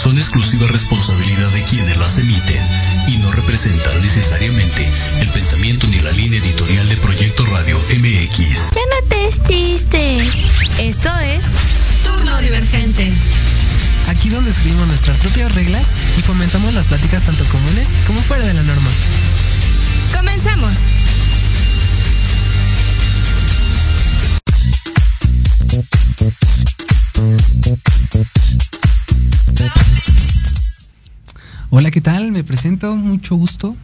son exclusiva responsabilidad de quienes las emiten y no representan necesariamente el pensamiento ni la línea editorial de Proyecto Radio MX. Ya no te estistes. Esto es Turno Divergente. Aquí donde escribimos nuestras propias reglas y fomentamos las pláticas tanto comunes como fuera de la norma. Comenzamos. ¿Qué tal? Me presento, mucho gusto.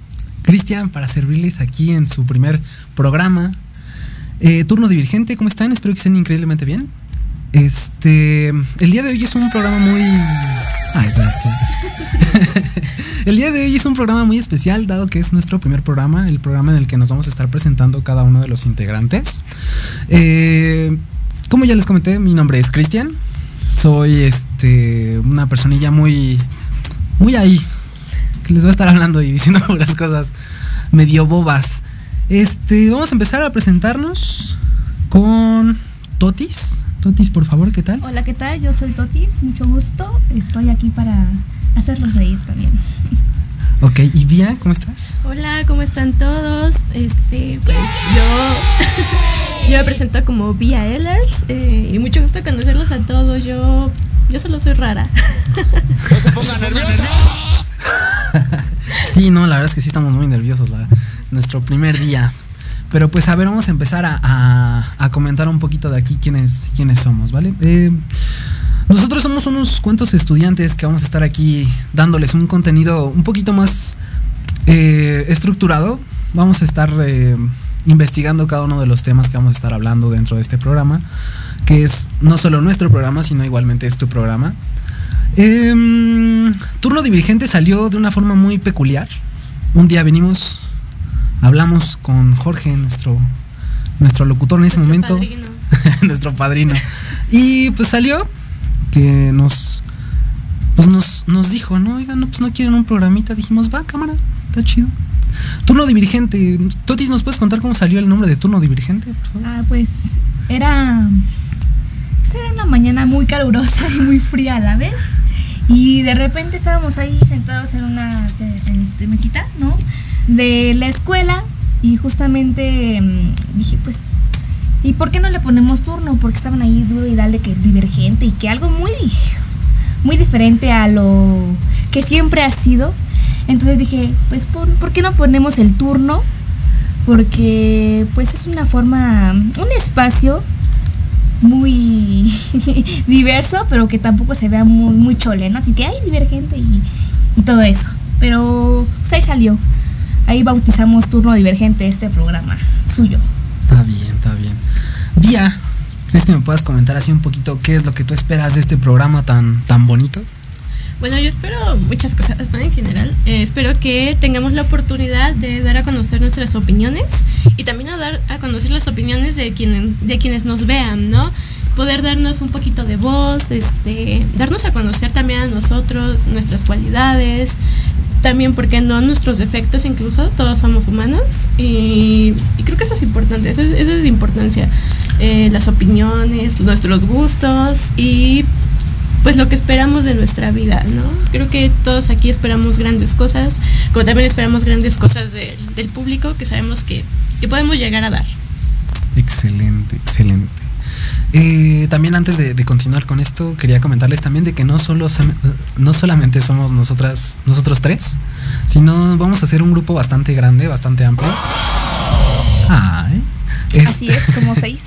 Cristian, para servirles aquí en su primer programa. Eh, turno Divergente, ¿cómo están? Espero que estén increíblemente bien. Este, el día de hoy es un programa muy... El día de hoy es un programa muy especial, dado que es nuestro primer programa, el programa en el que nos vamos a estar presentando cada uno de los integrantes. Eh, como ya les comenté, mi nombre es Cristian. Soy este una personilla muy muy ahí que les va a estar hablando y diciendo unas cosas medio bobas. Este, vamos a empezar a presentarnos con Totis. Totis, por favor, ¿qué tal? Hola, ¿qué tal? Yo soy Totis, mucho gusto. Estoy aquí para hacerlos reír también. Ok, y Vía, ¿cómo estás? Hola, ¿cómo están todos? Este, pues yo, yo me presento como Vía Ellers eh, y mucho gusto conocerlos a todos. Yo, yo solo soy rara. No se pongan nerviosos. sí, no, la verdad es que sí estamos muy nerviosos, nuestro primer día. Pero pues a ver, vamos a empezar a comentar un poquito de aquí quiénes, quiénes somos, ¿vale? Eh, nosotros somos unos cuantos estudiantes que vamos a estar aquí dándoles un contenido un poquito más eh, estructurado. Vamos a estar eh, investigando cada uno de los temas que vamos a estar hablando dentro de este programa, que es no solo nuestro programa, sino igualmente es tu programa. Eh, Turno Divergente salió de una forma muy peculiar. Un día venimos, hablamos con Jorge, nuestro, nuestro locutor en ese Nuestro momento, padrino. nuestro padrino. Y pues salió que nos pues nos, nos dijo, no, oigan, no, pues no quieren un programita. Dijimos, va, cámara, está chido. Turno Divergente. Totis, ¿nos puedes contar cómo salió el nombre de Turno Divergente? por favor? Ah, pues era. Era una mañana muy calurosa y muy fría a la vez. Y de repente estábamos ahí sentados en una este, mesita, ¿no? De la escuela. Y justamente mm, dije, pues. ¿Y por qué no le ponemos turno? Porque estaban ahí duro y dale que divergente y que algo muy, muy diferente a lo que siempre ha sido. Entonces dije, pues ¿por, ¿por qué no ponemos el turno? Porque pues es una forma, un espacio muy diverso, pero que tampoco se vea muy, muy chole, ¿no? Así que hay divergente y, y todo eso. Pero pues ahí salió. Ahí bautizamos turno divergente este programa suyo. Está bien, está bien. Vía, ¿crees que me puedas comentar así un poquito qué es lo que tú esperas de este programa tan, tan bonito? Bueno, yo espero muchas cosas ¿no? en general. Eh, espero que tengamos la oportunidad de dar a conocer nuestras opiniones y también a dar a conocer las opiniones de, quien, de quienes nos vean, ¿no? Poder darnos un poquito de voz, este, darnos a conocer también a nosotros, nuestras cualidades, también, porque no? Nuestros defectos incluso, todos somos humanos y, creo que eso es importante, eso es, de importancia. Eh, las opiniones, nuestros gustos y pues lo que esperamos de nuestra vida, ¿no? Creo que todos aquí esperamos grandes cosas, como también esperamos grandes cosas de- del público que sabemos que, que podemos llegar a dar. Excelente, excelente. Eh, también antes de, de continuar con esto, quería comentarles también de que no solo no solamente somos nosotras, nosotros tres, sino vamos a hacer un grupo bastante grande, bastante amplio. Ay. Así Este, es, como seis.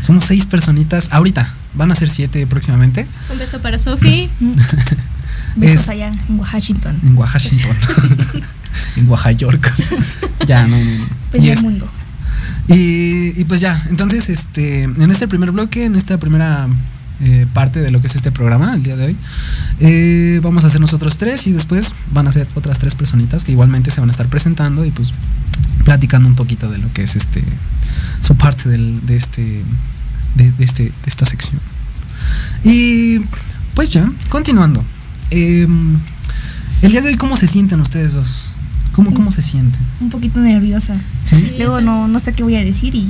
Somos seis personitas. Ahorita van a ser siete próximamente Un beso para Sofi. Besos Es- allá en Washington. en Washington, en Oaxaca, York. ya no. no, no. Y Primer es- mundo. Y, y pues ya, entonces, este, en este primer bloque, en esta primera eh, parte de lo que es este programa, el día de hoy, eh, vamos a hacer nosotros tres y después van a ser otras tres personitas que igualmente se van a estar presentando y pues platicando un poquito de lo que es este, su parte del, de este, de, de este, de esta sección. Y pues ya, continuando. Eh, el día de hoy, ¿cómo se sienten ustedes dos? ¿Cómo, cómo se sienten? Un poquito nerviosa. ¿Sí? Luego no, no sé qué voy a decir y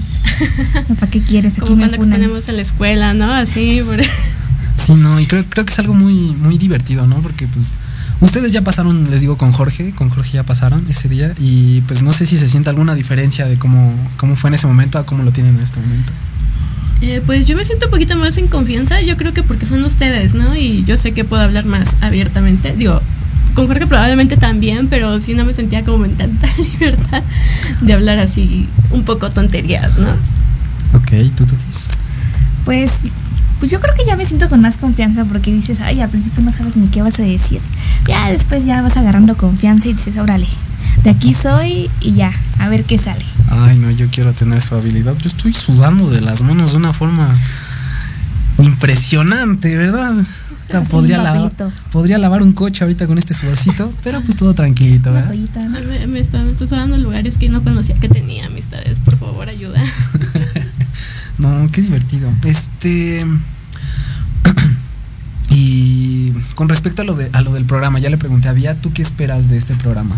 ¿para qué quieres? Aquí Como cuando funan. exponemos en la escuela, ¿no? Así, por... Sí, no, y creo, creo que es algo muy, muy divertido, ¿no? Porque pues ustedes ya pasaron, les digo, con Jorge, con Jorge ya pasaron ese día y pues no sé si se siente alguna diferencia de cómo, cómo fue en ese momento a cómo lo tienen en este momento. Eh, pues yo me siento un poquito más en confianza, yo creo que porque son ustedes, ¿no? Y yo sé que puedo hablar más abiertamente. Digo, con Jorge probablemente también, pero sí no me sentía como en tanta libertad de hablar así un poco tonterías, ¿no? Ok, ¿tú, Totis? Pues, pues yo creo que ya me siento con más confianza porque dices, ay, al principio no sabes ni qué vas a decir. Ya después ya vas agarrando confianza y dices, órale, de aquí soy y ya, a ver qué sale. Ay, no, yo quiero tener su habilidad. Yo estoy sudando de las manos de una forma impresionante, ¿verdad? Podría, lavar, papelito. podría lavar un coche ahorita con este sudorcito, pero pues todo tranquilito, ¿verdad? toallita, ¿no? Me, me está, me está sonando lugares que no conocía que tenía amistades, por favor, ayuda. No, qué divertido. Este. y con respecto a lo, de, a lo del programa, ya le pregunté a Vía, ¿tú qué esperas de este programa?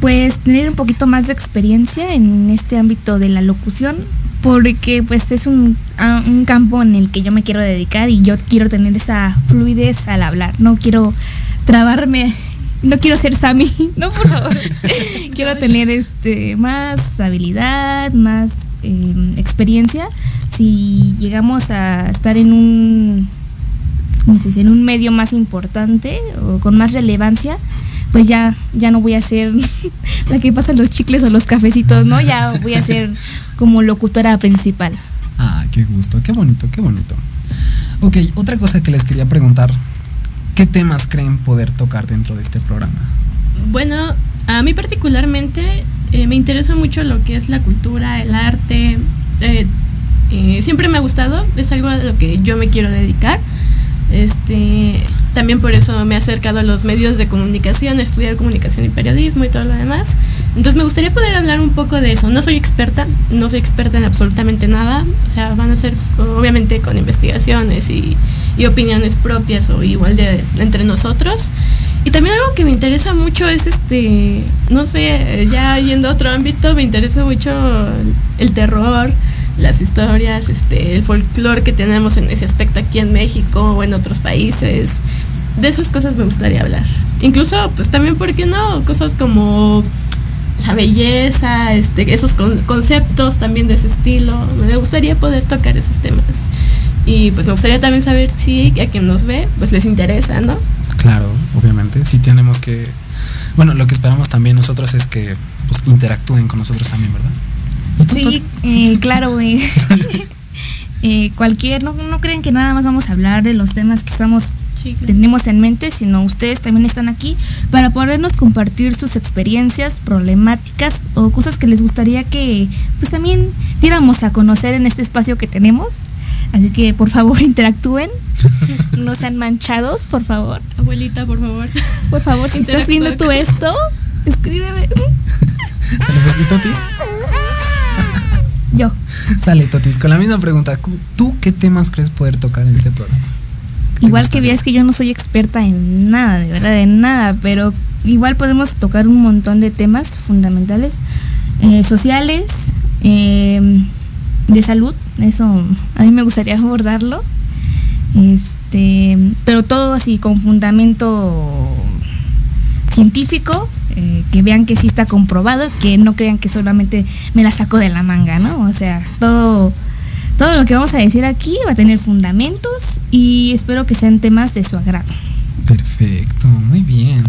Pues tener un poquito más de experiencia en este ámbito de la locución, porque pues es un, a- un campo en el que yo me quiero dedicar y yo quiero tener esa fluidez al hablar, no quiero trabarme, no quiero ser Sammy, no por favor, quiero tener este más habilidad, más eh, experiencia. Si llegamos a estar en un en un medio más importante o con más relevancia, pues ya, ya no voy a ser la que pasa los chicles o los cafecitos, ¿no? Ya voy a ser como locutora principal. Ah, qué gusto, qué bonito, qué bonito. Ok, otra cosa que les quería preguntar, ¿qué temas creen poder tocar dentro de este programa? Bueno, a mí particularmente eh, me interesa mucho lo que es la cultura, el arte. eh, eh, siempre me ha gustado, es algo a lo que yo me quiero dedicar. Este, también por eso me he acercado a los medios de comunicación, a estudiar comunicación y periodismo y todo lo demás. Entonces me gustaría poder hablar un poco de eso. No soy experta, no soy experta en absolutamente nada. O sea, van a ser obviamente con investigaciones y, y opiniones propias o igual de entre nosotros. Y también algo que me interesa mucho es este, no sé, ya yendo a otro ámbito, me interesa mucho el, terror, las historias, este, el folclore que tenemos en ese aspecto aquí en México o en otros países. De esas cosas me gustaría hablar. Incluso, pues también, ¿por qué no? Cosas como la belleza, este, esos con- conceptos también de ese estilo. Me gustaría poder tocar esos temas. Y pues me gustaría también saber si a quien nos ve, pues les interesa, ¿no? Claro, obviamente, sí tenemos que... Bueno, lo que esperamos también nosotros es que pues, interactúen con nosotros también, ¿verdad? ¿Y tú, Sí, eh, claro, eh, eh, cualquier, no, no creen que nada más vamos a hablar de los temas que estamos Sí, claro. tenemos en mente, sino ustedes también están aquí para podernos compartir sus experiencias, problemáticas o cosas que les gustaría que pues también diéramos a conocer en este espacio que tenemos. Así que por favor interactúen, no sean manchados, por favor. Abuelita, por favor. Por favor, si estás viendo tú esto, escríbeme. ¿Sale. Yo. Sale, Totis, con la misma pregunta. ¿Tú qué temas crees poder tocar en este programa? ¿Qué te Igual que veas que yo no soy experta en nada, de verdad, en nada, pero igual podemos tocar un montón de temas fundamentales, eh, sociales, eh, de salud, eso a mí me gustaría abordarlo, este, pero todo así con fundamento científico, eh, que vean que sí está comprobado, que no crean que solamente me la saco de la manga, ¿no? O sea, todo todo lo que vamos a decir aquí va a tener fundamentos y espero que sean temas de su agrado. Perfecto, muy bien.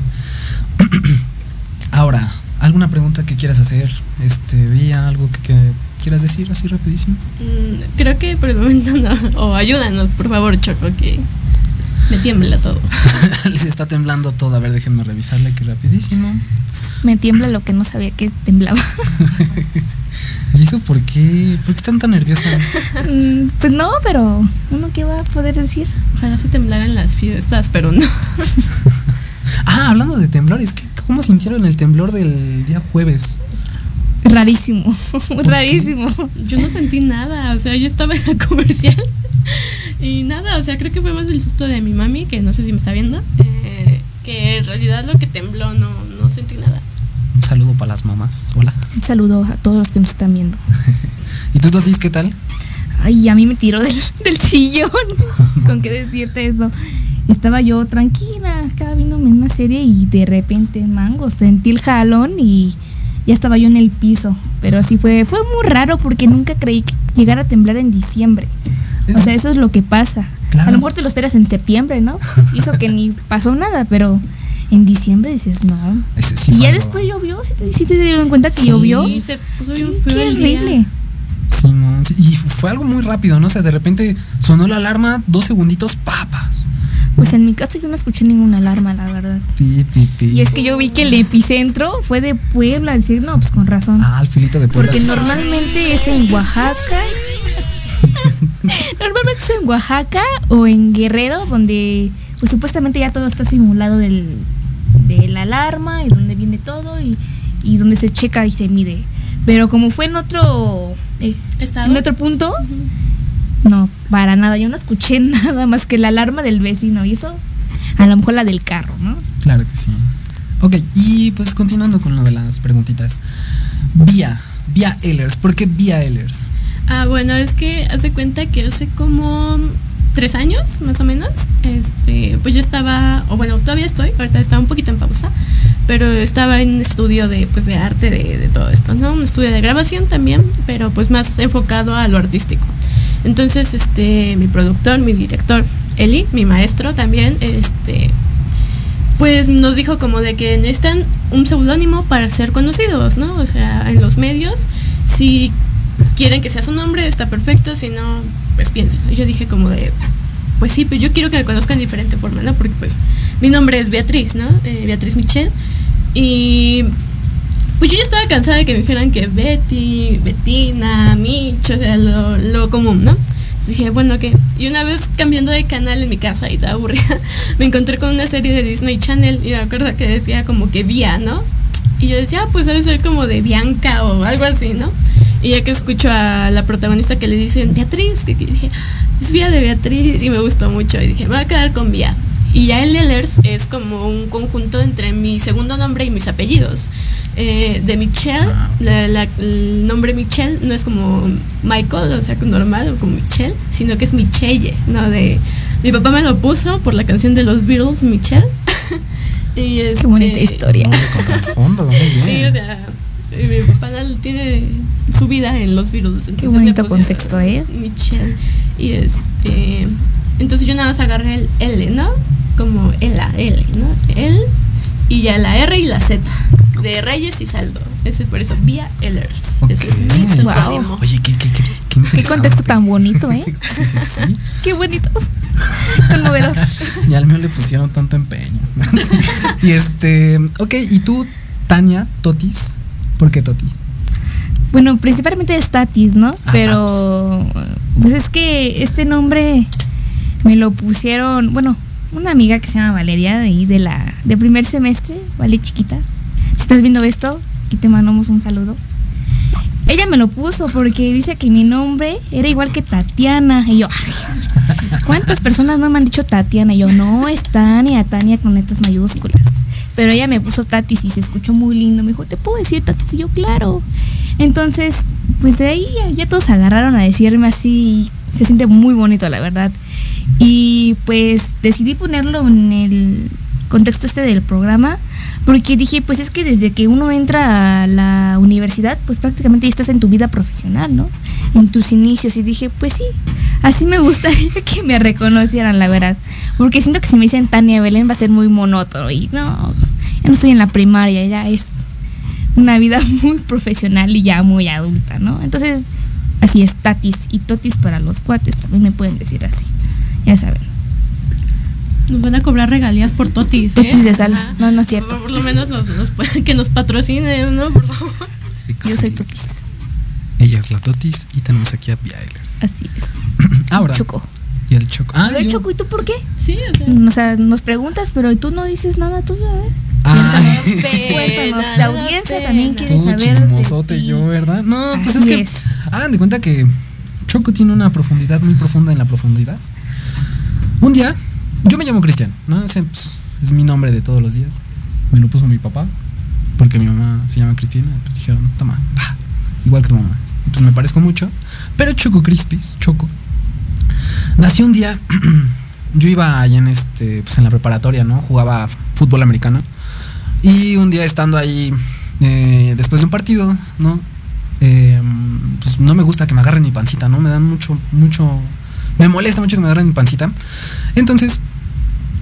Ahora, ¿alguna pregunta que quieras hacer? Este, Vía, algo que, que quieras decir así rapidísimo. Mm, creo que por el momento no. O ayúdanos, por favor, Choco, que me tiembla todo. Les está temblando todo. A ver, déjenme revisarle aquí rapidísimo. Me tiembla lo que no sabía que temblaba. ¿Y eso por qué? ¿Por qué están tan nerviosos? Mm, pues no, pero uno qué va a poder decir. Ojalá se temblaran las fiestas, pero no. Ah, hablando de temblores, ¿qué- ¿cómo sintieron el temblor del día jueves? Rarísimo, rarísimo. Yo no sentí nada, o sea, yo estaba en la comercial y nada, o sea, creo que fue más el susto de mi mami, que no sé si me está viendo, eh, que en realidad lo que tembló no, no sentí nada. Un saludo para las mamás. Hola. Un saludo a todos los que nos están viendo. ¿Y tú, Totis, qué tal? Ay, a mí me tiró del, del sillón. ¿Con qué decirte eso? Estaba yo tranquila, estaba viéndome una serie y de repente, mango, sentí el jalón y ya estaba yo en el piso. Pero así fue, fue muy raro porque nunca creí que llegara a temblar en diciembre. O sea, eso es lo que pasa. Claro, a lo mejor te lo esperas en septiembre, ¿no? Hizo que ni pasó nada, pero en diciembre dices, no. Sí y ya después llovió, ¿sí te, sí te dieron cuenta que Sí. llovió? Y se puso bien Qué, qué el horrible. Sí, no, sí, y fue algo muy rápido, ¿no? O sea, de repente sonó la alarma, dos segunditos, papas. Pues en mi caso yo no escuché ninguna alarma, la verdad. Pi, pi, pi. Y es que yo vi que el epicentro fue de Puebla. Decir, no, pues con razón. Ah, al filito de Puebla. Porque normalmente es en Oaxaca. normalmente es en Oaxaca o en Guerrero, donde pues supuestamente ya todo está simulado del, de la alarma y donde viene todo y, y donde se checa y se mide. Pero como fue en otro, eh, ¿Estado? en otro punto, no, para nada. Yo no escuché nada más que la alarma del vecino y eso, a lo mejor la del carro, ¿no? Claro que sí. Ok, y pues continuando con lo de las preguntitas. Vía, vía Ehlers. ¿Por qué vía Ehlers? Ah, bueno, es que hace cuenta que hace como tres años, más o menos, este, pues yo estaba, o bueno, todavía estoy, ahorita estaba un poquito en pausa, pero estaba en estudio de, pues, de arte, de, de todo esto, ¿no? Un estudio de grabación también, pero pues más enfocado a lo artístico. Entonces, este, mi productor, mi director, Eli, mi maestro también, este, pues nos dijo como de que necesitan un seudónimo para ser conocidos, ¿no? O sea, en los medios, si quieren que sea su nombre, está perfecto, si no, pues piensen. Y Yo dije como de, pues sí, pero yo quiero que me conozcan de diferente forma, ¿no? Porque pues mi nombre es Beatriz, ¿no? Eh, Beatriz Michelle. Y pues yo ya estaba cansada de que me dijeran que Betty, Bettina, Mich, o sea, lo, lo común, ¿no? Dije, bueno, ¿qué? Y una vez cambiando de canal en mi casa y estaba aburrida, me encontré con una serie de Disney Channel y me acuerdo que decía como que Vía, ¿no? Y yo decía, ah, pues debe ser como de Bianca o algo así, ¿no? Y ya que escucho a la protagonista que le dicen Beatriz, que, que dije, es Vía de Beatriz y me gustó mucho y dije, me voy a quedar con Vía. Y ya el Ehlers es como un conjunto entre mi segundo nombre y mis apellidos. Eh, de Michelle, la- la- el nombre Michelle no es como Michael, o sea, normal, o como Michelle, sino que es Michelle, ¿no? De, mi papá me lo puso por la canción de los Beatles, Michelle. y es, Qué bonita historia. Nombre con trasfondo, muy bien. Sí, o sea, eh, mi papá tiene su vida en los Beatles. entonces le bonito contexto, ¿eh? Michelle. Y este. Entonces yo nada más agarré el L, ¿no? Como L, L, ¿no? L y ya la R y la Z. De Reyes y Saldo. Eso es por eso, vía Ellers. Ese es mi. Oye, qué, qué, qué, qué Qué contexto tan bonito, ¿eh? Sí, sí, sí. Qué bonito. Conmovedor. Y al mío le pusieron tanto empeño. y este, ok, ¿y tú, Tania Totis? ¿Por qué Totis? Bueno, principalmente es Tatis, ¿no? Ajá. Pero pues es que este nombre me lo pusieron, bueno, una amiga que se llama Valeria de ahí de la de primer semestre, vale chiquita. Si estás viendo esto, aquí te mandamos un saludo. Ella me lo puso porque dice que mi nombre era igual que Tatiana y yo, ay, ¿cuántas personas no me han dicho Tatiana? Y yo, no, es Tania, Tania con letras mayúsculas. Pero ella me puso Tatis y se escuchó muy lindo. Me dijo, ¿te puedo decir Tatis? Y yo, claro. Entonces, pues de ahí ya, ya todos agarraron a decirme así. Se siente muy bonito, la verdad. Y pues decidí ponerlo en el contexto este del programa. Porque dije, pues es que desde que uno entra a la universidad, pues prácticamente ya estás en tu vida profesional, ¿no? En tus inicios. Y dije, pues sí, así me gustaría que me reconocieran, la verdad. Porque siento que si me dicen Tania Belén va a ser muy monótono. Y no, ya no estoy en la primaria, ya es una vida muy profesional y ya muy adulta, ¿no? Entonces, así es, Tatis y Totis para los cuates también me pueden decir así. Ya saben. Nos van a cobrar regalías por Totis. ¿eh? Totis de sal. Ajá. No, no es cierto. Por, por lo menos nos, nos que nos patrocinen, ¿no? Por favor. Yo soy Totis. Ella es la Totis y tenemos aquí a Vía Ehlers. Así es. Ahora. Choco. Y el Choco. Ah, A ver, yo- Choco, ¿y tú por qué? Sí, o sea. O sea, nos preguntas, pero tú no dices nada tuyo, a ver. Ay, Cuéntanos, la audiencia pena. también quiere todo saber. chismosote yo, ¿verdad? No, pues Así es que es. hagan de cuenta que Choco tiene una profundidad muy profunda en la profundidad. Un día, yo me llamo Cristian, ¿no? Ese pues, es mi nombre de todos los días. Me lo puso mi papá, porque mi mamá se llama Cristina. Pues dijeron, toma, pa, igual que tu mamá. pues me parezco mucho. Pero Choco Crispis, Choco, nació un día. yo iba ahí en este, pues en la preparatoria, ¿no? Jugaba fútbol americano. Y un día estando ahí, eh, después de un partido, ¿no? Eh, pues no me gusta que me agarren mi pancita, ¿no? Me dan mucho, mucho. Me molesta mucho que me agarren mi pancita. Entonces,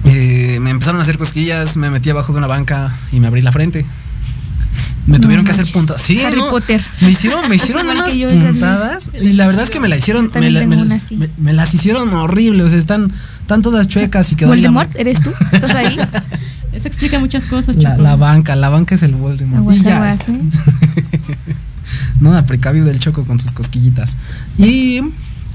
eh, me empezaron a hacer cosquillas, me metí abajo de una banca y me abrí la frente. Me No tuvieron que hacer puntadas. Sí, Harry ¿no? Potter. Me hicieron, me hicieron unas que yo, en puntadas. Y la verdad es que me la hicieron. Me, la- me- una así. me- me las hicieron horrible. O sea, están, están todas chuecas y quedó la, Voldemort, ¿eres tú? ¿Estás ahí? Eso explica muchas cosas, la, Choco. la banca. La banca es el Voldemort. Aguas, y ya, aguas, ¿eh? no, a precavio del choco con sus cosquillitas. Y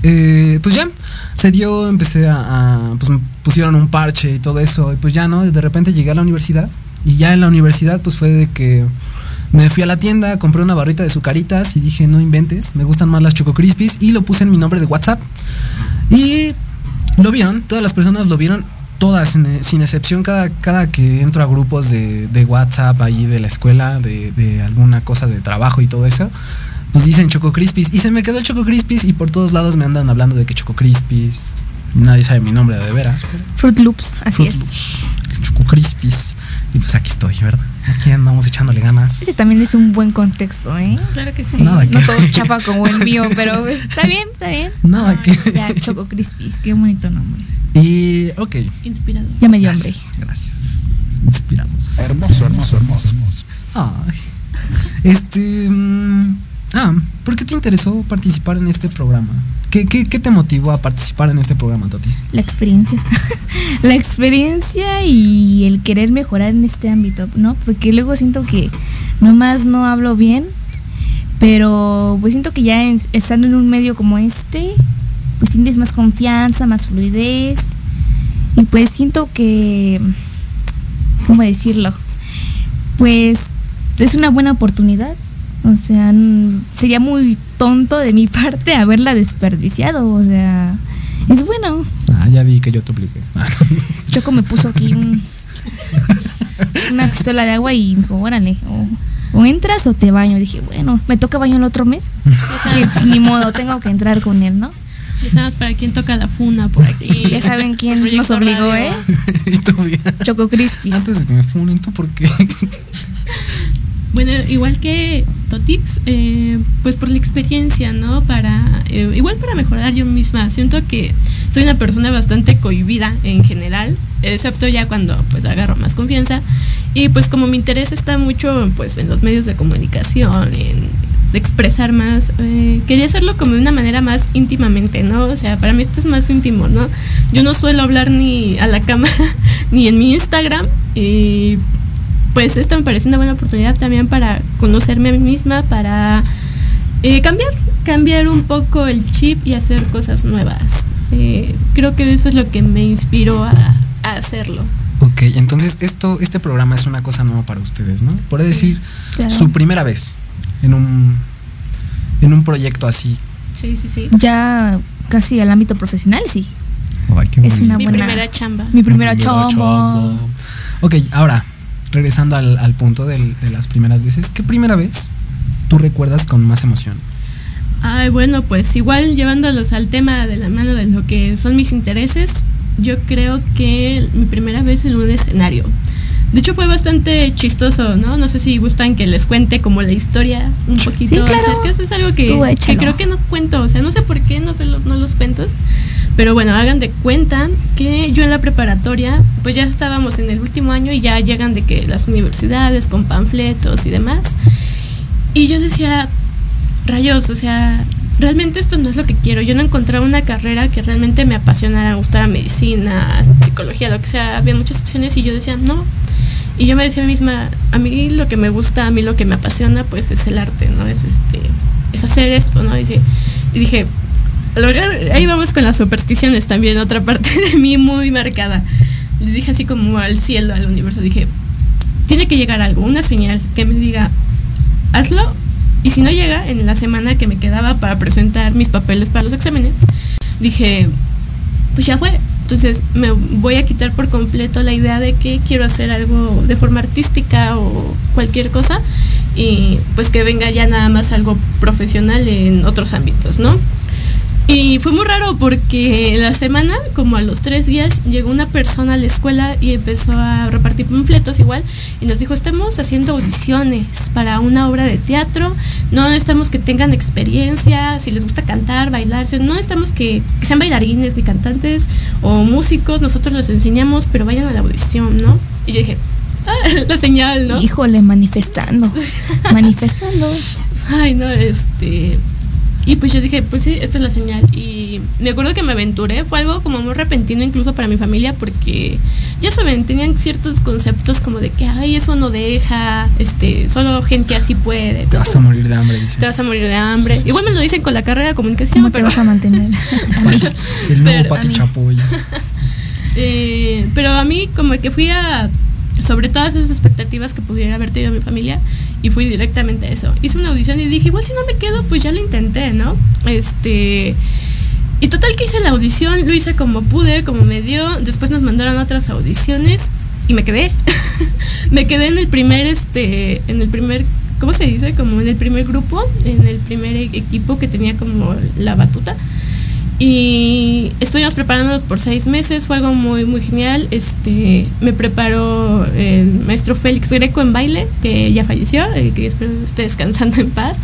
eh, pues ya, se dio, empecé a, Pues me pusieron un parche y todo eso. Y pues ya, ¿no? De repente llegué a la universidad. Y ya en la universidad, pues fue de que me fui a la tienda, compré una barrita de sucaritas y dije, no inventes, me gustan más las Choco Crispies. Y lo puse en mi nombre de WhatsApp. Y lo vieron, todas las personas lo vieron, todas, sin, sin excepción, cada, cada que entro a grupos de, de WhatsApp ahí de la escuela, de, de alguna cosa de trabajo y todo eso, pues dicen Choco Crispies. Y se me quedó el Choco Crispies y por todos lados me andan hablando de que Choco Crispies. Nadie sabe mi nombre de veras. pero Fruit Loops, así Fruit es. Loops, Choco Crispies. Y pues aquí estoy, ¿verdad? Aquí andamos echándole ganas. Ese también es un buen contexto, ¿eh? Claro que sí. Nada no que- todo chafa como el mío, pero está bien, está bien. Nada que. Ya, Choco Crispies, qué bonito nombre. Y, ok. Inspirado. Ya me dio hambre. Gracias, gracias. Inspirados. Hermoso, hermoso, hermoso, hermoso. Ay. Este. mm, ah, ¿por qué te interesó participar en este programa? ¿Qué, qué, qué te motivó a participar en este programa, Totis? La experiencia. la experiencia y el querer mejorar en este ámbito, ¿no? Porque luego siento que nomás no hablo bien, pero pues siento que ya estando en un medio como este, pues tienes más confianza, más fluidez. Y pues siento que, ¿cómo decirlo? Pues es una buena oportunidad. O sea, n- sería muy tonto de mi parte haberla desperdiciado. O sea, es bueno. Ah, ya vi que yo te obligué. Choco me puso aquí un- una pistola de agua y dijo, órale, o, o entras o te baño. Dije, bueno, me toca baño el otro mes. Sí, pues, ni modo, tengo que entrar con él, ¿no? Ya sabes para quién toca la funa por aquí. Ya saben quién Proyecto nos obligó, Radio. ¿eh? y todavía. Choco Crispis. Antes de que me funen, ¿tú por qué? Bueno, igual que Totix, eh, pues por la experiencia, ¿no? Para, eh, igual para mejorar yo misma. Siento que soy una persona bastante cohibida en general, excepto ya cuando pues agarro más confianza. Y pues como mi interés está mucho pues en los medios de comunicación, en expresar más, eh, quería hacerlo como de una manera más íntimamente, ¿no? O sea, para mí esto es más íntimo, ¿no? Yo no suelo hablar ni a la cámara ni en mi Instagram y pues esta me parece una buena oportunidad también para conocerme a mí misma, para eh, cambiar, cambiar un poco el chip y hacer cosas nuevas. Eh, creo que eso es lo que me inspiró a, a hacerlo. ok, entonces esto, este programa es una cosa nueva para ustedes, ¿no? Por decir, Claro. su primera vez en un, en un proyecto así. Sí, sí, sí. Ya casi al ámbito profesional, sí. Ay, qué Es una Mi buena- primera chamba. Mi primera chamba. Ok, ahora, regresando al, al punto del- de las primeras veces, ¿qué primera vez tú recuerdas con más emoción? Ay, bueno, pues igual llevándolos al tema de la mano de lo que son mis intereses, yo creo que mi primera vez en un escenario. De hecho fue bastante chistoso, ¿no? No sé si gustan que les cuente como la historia un poquito Sí, claro. acerca. Eso es algo que, que creo que no cuento, o sea, no sé por qué no, se lo- no los cuento. Pero bueno, hagan de cuenta que yo en la preparatoria, pues ya estábamos en el último año y ya llegan de que las universidades con panfletos y demás. Y yo decía, rayos, o sea, realmente esto no es lo que quiero. Yo no encontraba una carrera que realmente me apasionara, gustara medicina, psicología, lo que sea. Había muchas opciones y yo decía, no. Y yo me decía a mí misma, a mí lo que me gusta, a mí lo que me apasiona, pues es el arte, ¿no? Es este, es hacer esto, ¿no? Y dije, ahí vamos con las supersticiones también, otra parte de mí muy marcada. Le dije así como al cielo, al universo, dije, tiene que llegar algo, una señal que me diga, hazlo. Y si no llega, en la semana que me quedaba para presentar mis papeles para los exámenes, dije, pues ya fue. Entonces me voy a quitar por completo la idea de que quiero hacer algo de forma artística o cualquier cosa y pues que venga ya nada más algo profesional en otros ámbitos, ¿no? Y fue muy raro porque la semana, como a los tres días, llegó una persona a la escuela y empezó a repartir panfletos igual y nos dijo, estamos haciendo audiciones para una obra de teatro, no necesitamos que tengan experiencia, si les gusta cantar, bailar, no necesitamos que, que sean bailarines ni cantantes o músicos, nosotros les enseñamos, pero vayan a la audición, ¿no? Y yo dije, ah, la señal, ¿no? Híjole, manifestando. manifestando. Ay, no, este. Y pues yo dije, pues sí, esta es la señal. Y me acuerdo que me aventuré, fue algo como muy repentino incluso para mi familia porque, ya saben, tenían ciertos conceptos como de que, ay, eso no deja, este, solo gente así puede. Te vas a morir de hambre, dice. Te vas a morir de hambre. Sí, sí, Igual me lo dicen con la carrera de comunicación, ¿Cómo te pero... vas a mantener? El nuevo Pero- Pati. Chapoy. Eh, pero a mí como que fui a sobre todas esas expectativas que pudiera haber tenido mi familia y fui directamente a eso. Hice una audición y dije, igual si no me quedo, pues ya lo intenté, ¿no? Este y total que hice la audición, lo hice como pude, como me dio, después nos mandaron otras audiciones y me quedé. me quedé en el primer este en el primer ¿cómo se dice? Como en el primer grupo, en el primer e- equipo que tenía como la batuta. Y estuvimos preparándonos por seis meses, fue algo muy, muy genial. Este, me preparó el maestro Félix Greco en baile, que ya falleció, eh, que espero esté descansando en paz.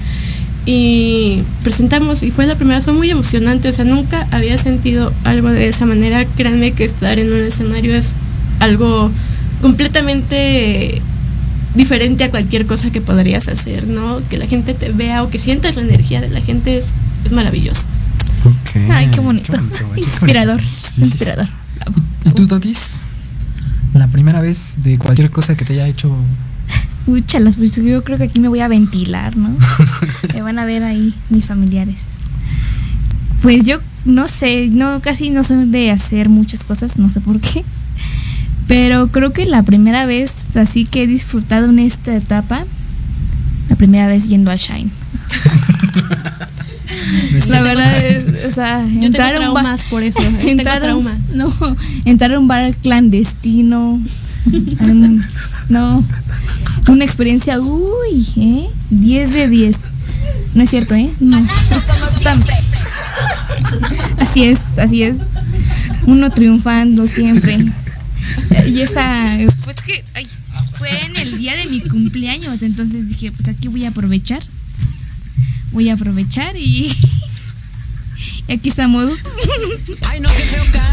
Y presentamos, y fue la primera, fue muy emocionante, o sea, nunca había sentido algo de esa manera. Créanme que estar en un escenario es algo completamente diferente a cualquier cosa que podrías hacer, ¿no? Que la gente te vea o que sientas la energía de la gente es, es maravilloso. Ay, qué bonito. bonito, qué bonito. Inspirador. Sí. Inspirador. ¿Y tú, Totis? La primera vez de cualquier cosa que te haya hecho. Uy, chalas, pues yo creo que aquí me voy a ventilar, ¿no? me van a ver ahí mis familiares. Pues yo no sé, no casi no soy de hacer muchas cosas, no sé por qué. Pero creo que la primera vez así que he disfrutado en esta etapa, la primera vez yendo a Shine. La verdad es, o sea, Yo tengo entrar a un bar, por eso, ¿eh? tengo entrar un- traumas. no, entrar a un bar clandestino, un- no, una experiencia, uy, ¿eh? 10 de 10. No es cierto, ¿eh? No. Así es, así es. Uno triunfando siempre. Y esa, pues que, ay, fue en el día de mi cumpleaños, entonces dije, pues aquí voy a aprovechar. Voy a aprovechar y, y aquí estamos.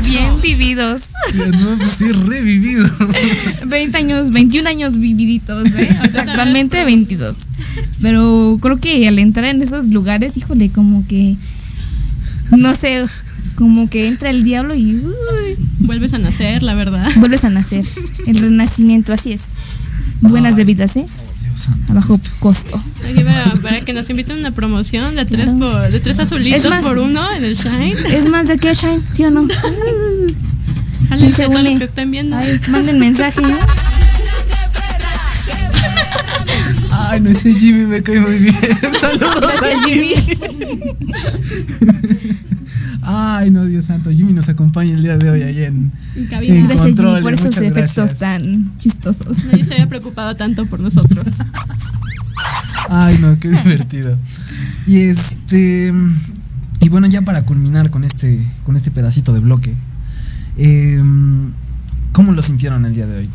Bien vividos. No, pues sí, revivido. 20 años, 21 años vividitos, ¿eh? O sea, actualmente 22. Pero creo que al entrar en esos lugares, híjole, como que. No sé, como que entra el diablo y uy, Vuelves a nacer, la verdad. vuelves a nacer. El renacimiento, así es. Buenas bebidas, ¿eh? Santo. A bajo costo. Aquí para, para que nos inviten a una promoción de tres, por, de tres azulitos más- por uno en el Shine. Es más de a Shine, ¿sí o no? Se a todos une. los que estén viendo. Ay, manden mensaje. ¿eh? Ay, no ese Jimmy me cae muy bien. Saludos a Jimmy. Ay, no, Dios santo. Jimmy nos acompaña el día de hoy ahí en. En cabina. En Gracias, Jimmy, controles, por esos efectos gracias. tan chistosos. Nadie se había preocupado tanto por nosotros. Ay, no, qué divertido. Y este. Y bueno, ya para culminar con este, con este pedacito de bloque. em, ¿Cómo lo sintieron el día de hoy?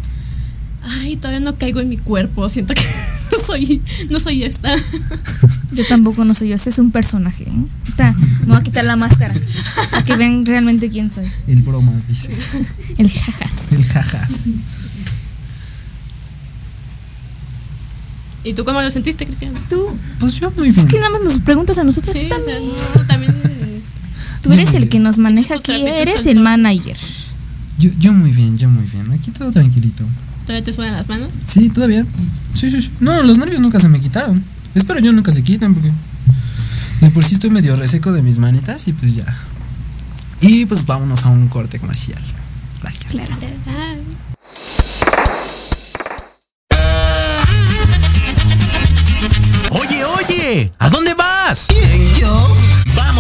Ay, todavía no caigo en mi cuerpo. Siento que no soy, no soy esta. Yo tampoco no soy yo, este es un personaje. ¿eh? Ahorita me voy a quitar la máscara para que vean realmente quién soy. El bromas, dice. El jajas. El jajas. ¿Y tú cómo lo sentiste, Cristian? Tú, Pues yo muy es bien. que nada más nos preguntas a nosotros. Sí, tú o sea, también. no, también. Tú eres el que nos maneja aquí, eres el manager. Yo, yo muy bien, yo muy bien. Aquí todo tranquilito. ¿Todavía te suenan las manos? Sí, todavía. Sí, sí, sí. No, los nervios nunca se me quitaron. Espero yo nunca se quiten porque de por sí estoy medio reseco de mis manitas y pues ya. Y pues vámonos a un corte comercial. Gracias. Ay. Oye, oye, ¿a dónde vas? ¿Quién, yo?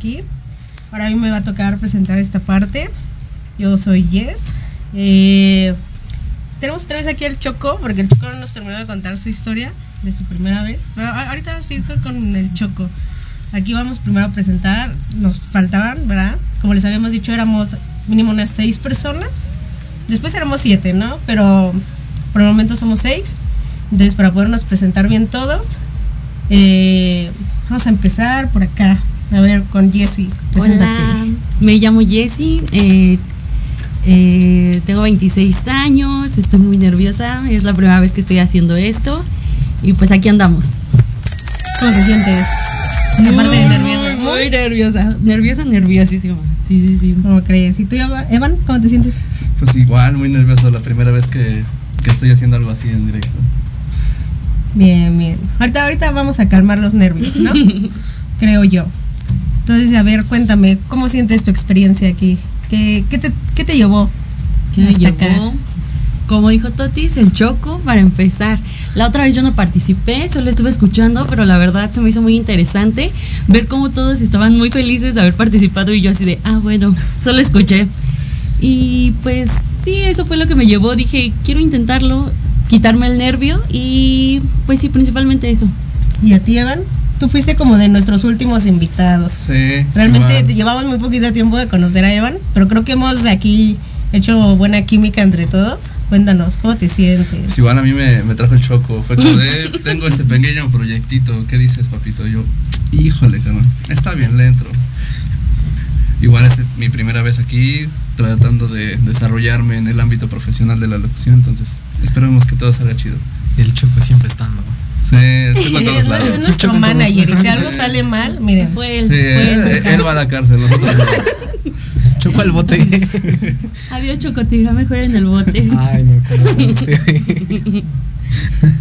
Aquí. Ahora a mí me va a tocar presentar esta parte. Yo soy Jess. Eh, tenemos vez aquí el Choco, porque el Choco no nos terminó de contar su historia de su primera vez. Pero ahorita vamos a ir con el Choco. Aquí vamos primero a presentar, nos faltaban, ¿verdad? Como les habíamos dicho, éramos mínimo unas seis personas. Después éramos siete, ¿no? Pero por el momento somos seis. Entonces, para podernos presentar bien todos, eh, vamos a empezar por acá. A ver, con Jessie. Hola, me llamo Jessie. Eh, eh, tengo 26 años, estoy muy nerviosa, es la primera vez que estoy haciendo esto y pues aquí andamos. ¿Cómo te sientes? Muy, nerviosa. Muy nerviosa, nerviosa, nerviosísima. Sí, sí, sí. ¿Cómo crees? ¿Y tú, Evan, cómo te sientes? Pues igual, muy nervioso, la primera vez que, que estoy haciendo algo así en directo. Bien, bien. Ahorita, ahorita vamos a calmar los nervios, ¿no? Creo yo. Entonces, a ver, cuéntame, ¿cómo sientes tu experiencia aquí? ¿Qué, qué, te, qué te, llevó ¿Qué hasta llevó? acá? Como dijo Totis, el choco para empezar. La otra vez yo no participé, solo estuve escuchando, pero la verdad se me hizo muy interesante ver cómo todos estaban muy felices de haber participado y yo así de, ah, bueno, solo escuché. Y pues sí, eso fue lo que me llevó. Dije, quiero intentarlo, quitarme el nervio y pues sí, principalmente eso. ¿Y a ti, Evan? Tú fuiste como de nuestros últimos invitados. Sí. Realmente te llevamos muy poquito tiempo de conocer a Evan, pero creo que hemos aquí hecho buena química entre todos. Cuéntanos, ¿cómo te sientes? Pues igual a mí me, trajo el choco. Fue como de, tengo este pequeño proyectito. ¿Qué dices, papito? Yo, híjole, cabrón. Está bien, le entro. Igual es mi primera vez aquí. tratando de desarrollarme en el ámbito profesional de la locución, entonces esperemos que todo salga chido. El Choco siempre estando. Sí, todos Es, lados. es nuestro manager y si algo sale mal, miren. Fue él, Sí, fue él. él, él va a la cárcel, nosotros no. Choco al bote. Adiós, Choco, te irá mejor en el bote. Ay, no, ¿cómo?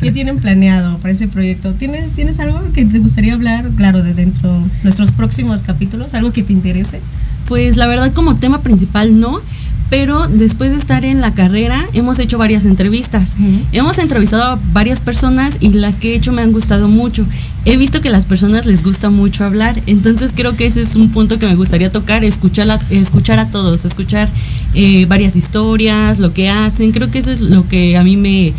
¿Qué tienen planeado para ese proyecto? ¿Tienes, ¿Tienes algo que te gustaría hablar, claro, de dentro de nuestros próximos capítulos? ¿Algo que te interese? Pues la verdad como tema principal no, pero después de estar en la carrera hemos hecho varias entrevistas. Hemos entrevistado a varias personas y las que he hecho me han gustado mucho. He visto que a las personas les gusta mucho hablar, entonces creo que ese es un punto que me gustaría tocar, escuchar a, escuchar a todos, escuchar eh, varias historias, lo que hacen. Creo que eso es lo que a mí me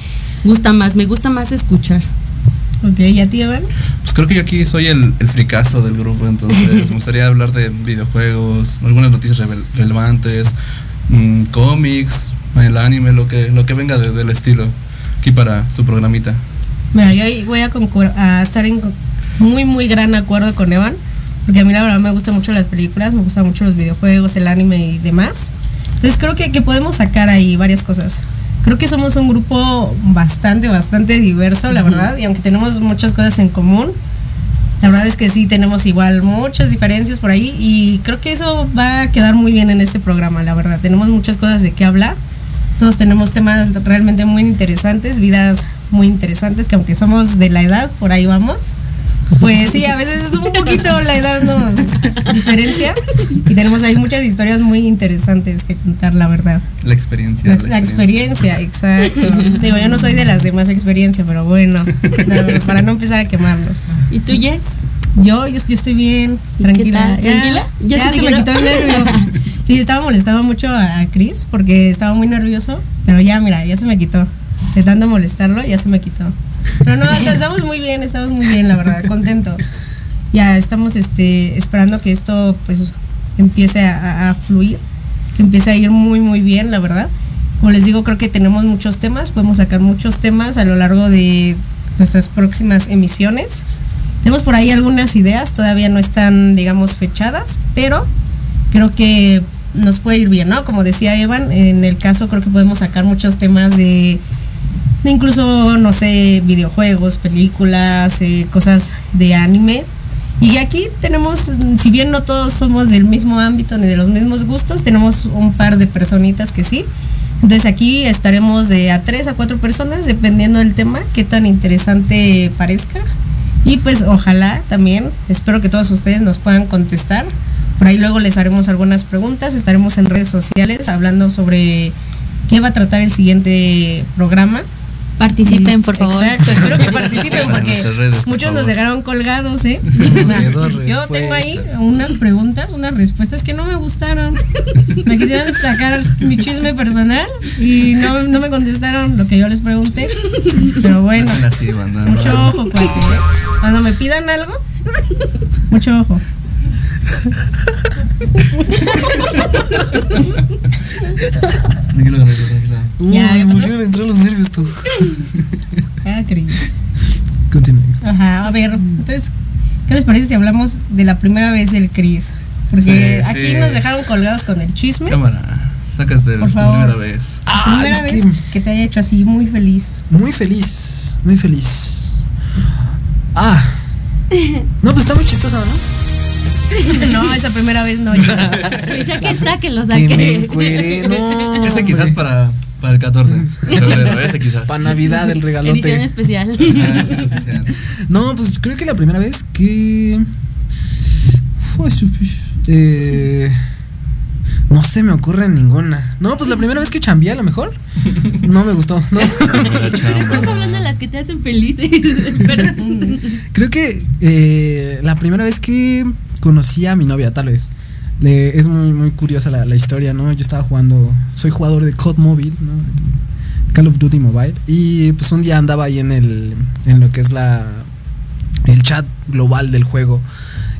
gusta más, me gusta más escuchar. Ok, ¿y a ti, Evan? Pues creo que yo aquí soy el, el fricazo del grupo, entonces me gustaría hablar de videojuegos, algunas noticias rele- relevantes, mm, cómics, el anime, lo que, lo que venga de- del estilo, aquí para su programita. Mira, yo ahí voy a, a estar en muy, muy gran acuerdo con Evan, porque a mí la verdad me gustan mucho las películas, me gustan mucho los videojuegos, el anime y demás. Entonces creo que, que podemos sacar ahí varias cosas. Creo que somos un grupo bastante, bastante diverso, la verdad, y aunque tenemos muchas cosas en común, la verdad es que sí tenemos igual muchas diferencias por ahí y creo que eso va a quedar muy bien en este programa, la verdad. Tenemos muchas cosas de qué hablar. Todos tenemos temas realmente muy interesantes, vidas muy interesantes que aunque somos de la edad, por ahí vamos. Pues sí, a veces es un poquito la edad nos diferencia y tenemos ahí muchas historias muy interesantes que contar, la verdad. La experiencia. La, la experiencia, exacto. Digo, yo no soy de las demás experiencias, pero bueno, no, para no empezar a quemarnos. ¿Y tú, Jess? Yo, yo, yo estoy bien, ¿Y tranquila. Ya, ¿Tranquila? Ya, ¿Ya se me quitó? el nervio. Sí, estaba molestando mucho a, a Chris porque estaba muy nervioso, pero ya, mira, ya se me quitó. De tanto molestarlo, ya se me quitó. Pero no, estamos muy bien, estamos muy bien, la verdad, contentos. Ya estamos este, esperando que esto pues empiece a, a- fluir, que empiece a ir muy, muy bien, la verdad. Como les digo, creo que tenemos muchos temas, podemos sacar muchos temas a lo largo de nuestras próximas emisiones. Tenemos por ahí algunas ideas, todavía no están, digamos, fechadas, pero creo que nos puede ir bien, ¿no? Como decía Evan, en el caso creo que podemos sacar muchos temas de incluso, no sé, videojuegos, películas, eh, cosas de anime. Y aquí tenemos, si bien no todos somos del mismo ámbito ni de los mismos gustos, tenemos un par de personitas que sí. Entonces aquí estaremos de a tres a cuatro personas, dependiendo del tema, qué tan interesante parezca. Y pues ojalá también, espero que todos ustedes nos puedan contestar. Por ahí luego les haremos algunas preguntas, estaremos en redes sociales hablando sobre qué va a tratar el siguiente programa. Participen, por favor. Exacto, espero que participen En porque nuestras redes, por muchos nos dejaron colgados, ¿eh? Yo tengo ahí unas preguntas, unas respuestas que no me gustaron. Me quisieron sacar mi chisme personal y no, no me contestaron lo que yo les pregunté. Pero bueno, así, mucho ojo, cuate. ¿eh? Cuando me pidan algo, mucho ojo. Tranquilo, tranquilo, tranquilo. Uy, Ya, ¿ya me pasó? volvieron a entrar los nervios tú. Ah, Cris. Continúa. Ajá, a ver, entonces, ¿qué les parece si hablamos de la primera vez del Cris? Porque Sí, aquí sí. nos dejaron colgados con el chisme. Cámara, sácate Por favor. primera vez. La Ah, primera vez que que te haya hecho así muy feliz. muy feliz, muy feliz. Ah. No, pues está muy chistosa, ¿no? No, esa primera vez no. ya. Ya que está, que lo Que saque. me encueré, no. Ese quizás para, para el 14 de febrero, ese quizás. Para Navidad el regalote. Edición especial. Ajá, ese especial. No, pues creo que la primera vez que. Fue su- Eh, no se me ocurre ninguna. No, pues la primera vez que chambeé a lo mejor. No me gustó. No. Estás hablando de las que te hacen felices. Pero Creo que eh, la primera vez que conocí a mi novia, tal vez. Es muy, muy curiosa la, la historia, ¿no? Yo estaba jugando. Soy jugador de COD Mobile, ¿no? Call of Duty Mobile. Y pues un día andaba ahí en el. En lo que es la. El chat global del juego.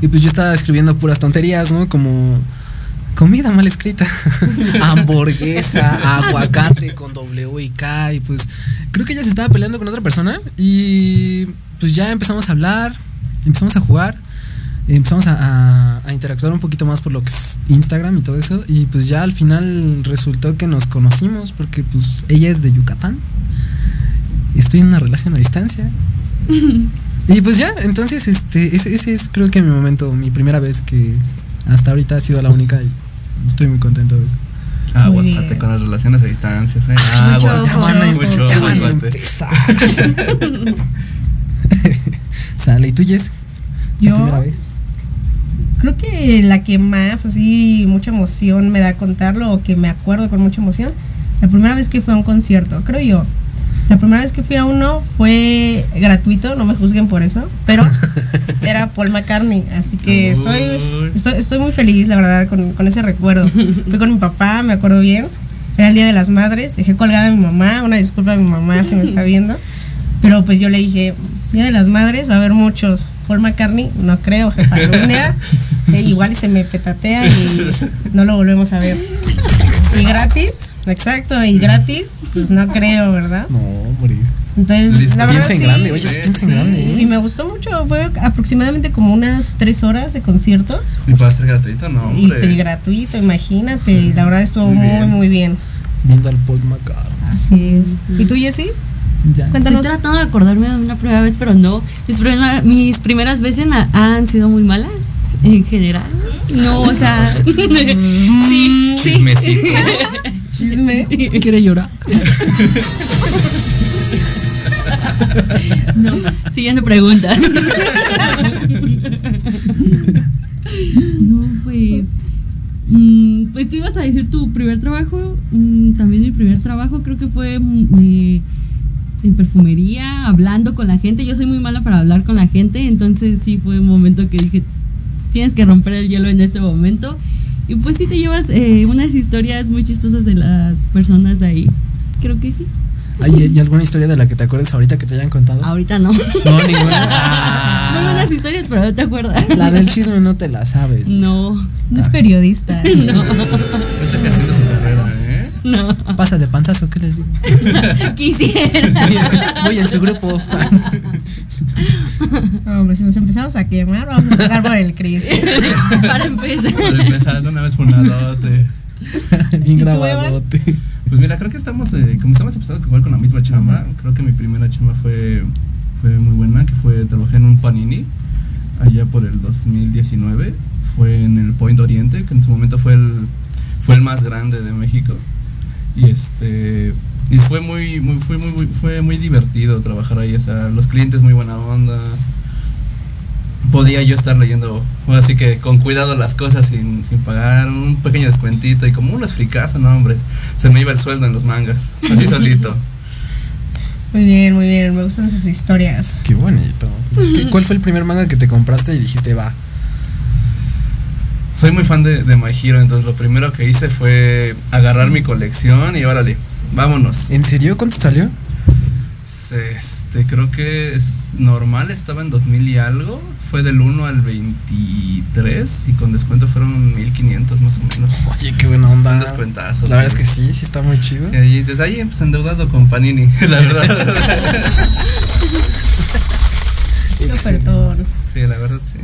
Y pues yo estaba escribiendo puras tonterías, ¿no? Como. Comida mal escrita. Hamburguesa, aguacate con W y K. Y pues creo que ella se estaba peleando con otra persona. Y pues ya empezamos a hablar, empezamos a jugar. Empezamos a, a- a interactuar un poquito más por lo que es Instagram y todo eso. Y pues ya al final resultó que nos conocimos porque pues ella es de Yucatán. Estoy en una relación a distancia. y pues ya, entonces este, ese, ese es creo que mi momento, mi primera vez que hasta ahorita ha sido la única y estoy muy contento de eso. Aguas, pate, bien. con las relaciones a distancias, ¿eh? Mucho Aguas, ojo. Ya van a mucho Ya van a empezar. Sale, ¿y tú Jess? ¿La Yo primera vez? Creo que la que más así mucha emoción me da contarlo o que me acuerdo con mucha emoción, la primera vez que fui a un concierto, creo yo. La primera vez que fui a uno fue gratuito, no me juzguen por eso, pero era Paul McCartney, así que estoy, estoy, estoy muy feliz, la verdad, con, con ese recuerdo. Fui con mi papá, me acuerdo bien, era el Día de las Madres, dejé colgada a mi mamá, una disculpa a mi mamá si me está viendo, pero pues yo le dije, Día de las Madres va a haber muchos. Paul McCartney, no creo, jefa. Un día, eh, igual y se me petatea y no lo volvemos a ver. Y gratis, exacto, y gratis, pues no creo, ¿verdad? No, hombre. Entonces, Listo. la verdad sí, grande, oye, sí, piensa en sí, grande. ¿eh? y me gustó mucho, fue aproximadamente como unas tres horas de concierto ¿Y para ser gratuito? No, y, hombre. y gratuito, imagínate, y la verdad estuvo Muy muy, bien. muy bien. Viendo al Paul McCartney. Así es. ¿Y tú, Jessy? Ya. Estoy Cuéntanos. tratando de acordarme de una primera vez, pero no. Mis, primera- mis primeras veces na- han sido muy malas en general. No, o sea. sí. Chismecito. Chisme. ¿Quiere llorar? No, siguiente pregunta. No, pues. mm, pues tú ibas a decir tu primer trabajo. mm, también mi primer trabajo creo que fue mm, eh, en perfumería, hablando con la gente. Yo soy muy mala para hablar con la gente, entonces sí fue un momento que dije, tienes que romper el hielo en este momento. Y pues sí te llevas eh, unas historias muy chistosas de las personas de ahí. Creo que sí. ¿Hay, ¿Y alguna historia de la que te acuerdes ahorita que te hayan contado? Ahorita no. No, ninguna. Ah. Muy buenas historias, pero no te acuerdas. La del chisme no te la sabes. No, No es periodista. no, Está no. Pasa de panzazo, ¿qué les digo? Quisiera. Voy en su grupo. Hombre, si nos empezamos a quemar, vamos a empezar por el Cris. Para empezar. Para empezar, de una vez funadote. Bien grabadote. Pues mira, creo que estamos, eh, como estamos empezando igual con la misma chamba, creo que mi primera chamba fue, fue muy buena, que fue, trabajé en un panini, allá por el 2019, fue en el Point Oriente, que en su momento fue el, fue el más grande de México, y este, y fue muy, muy, fue muy, muy- fue muy divertido trabajar ahí, o sea, los clientes muy buena onda, podía yo estar leyendo, así que con cuidado las cosas sin, sin pagar, un pequeño descuentito y como unos fricazos, no hombre, se me iba el sueldo en los mangas, así solito. Muy bien, muy bien. Me gustan sus historias. Qué bonito. ¿Qué- ¿Cuál fue el primer manga que te compraste y dijiste, va? Soy muy fan de, de My Hero, entonces lo primero que hice fue agarrar mi colección y órale, vámonos. ¿En serio? ¿Cuánto salió? Este, creo que es normal, estaba en 2000 y algo, fue del 1 al 23 y con descuento fueron 1500 más o menos. Oye, qué buena onda. Un descuentazo. La verdad es que sí, sí está muy chido. Y desde ahí pues endeudado con Panini, la verdad. Sí, la verdad sí.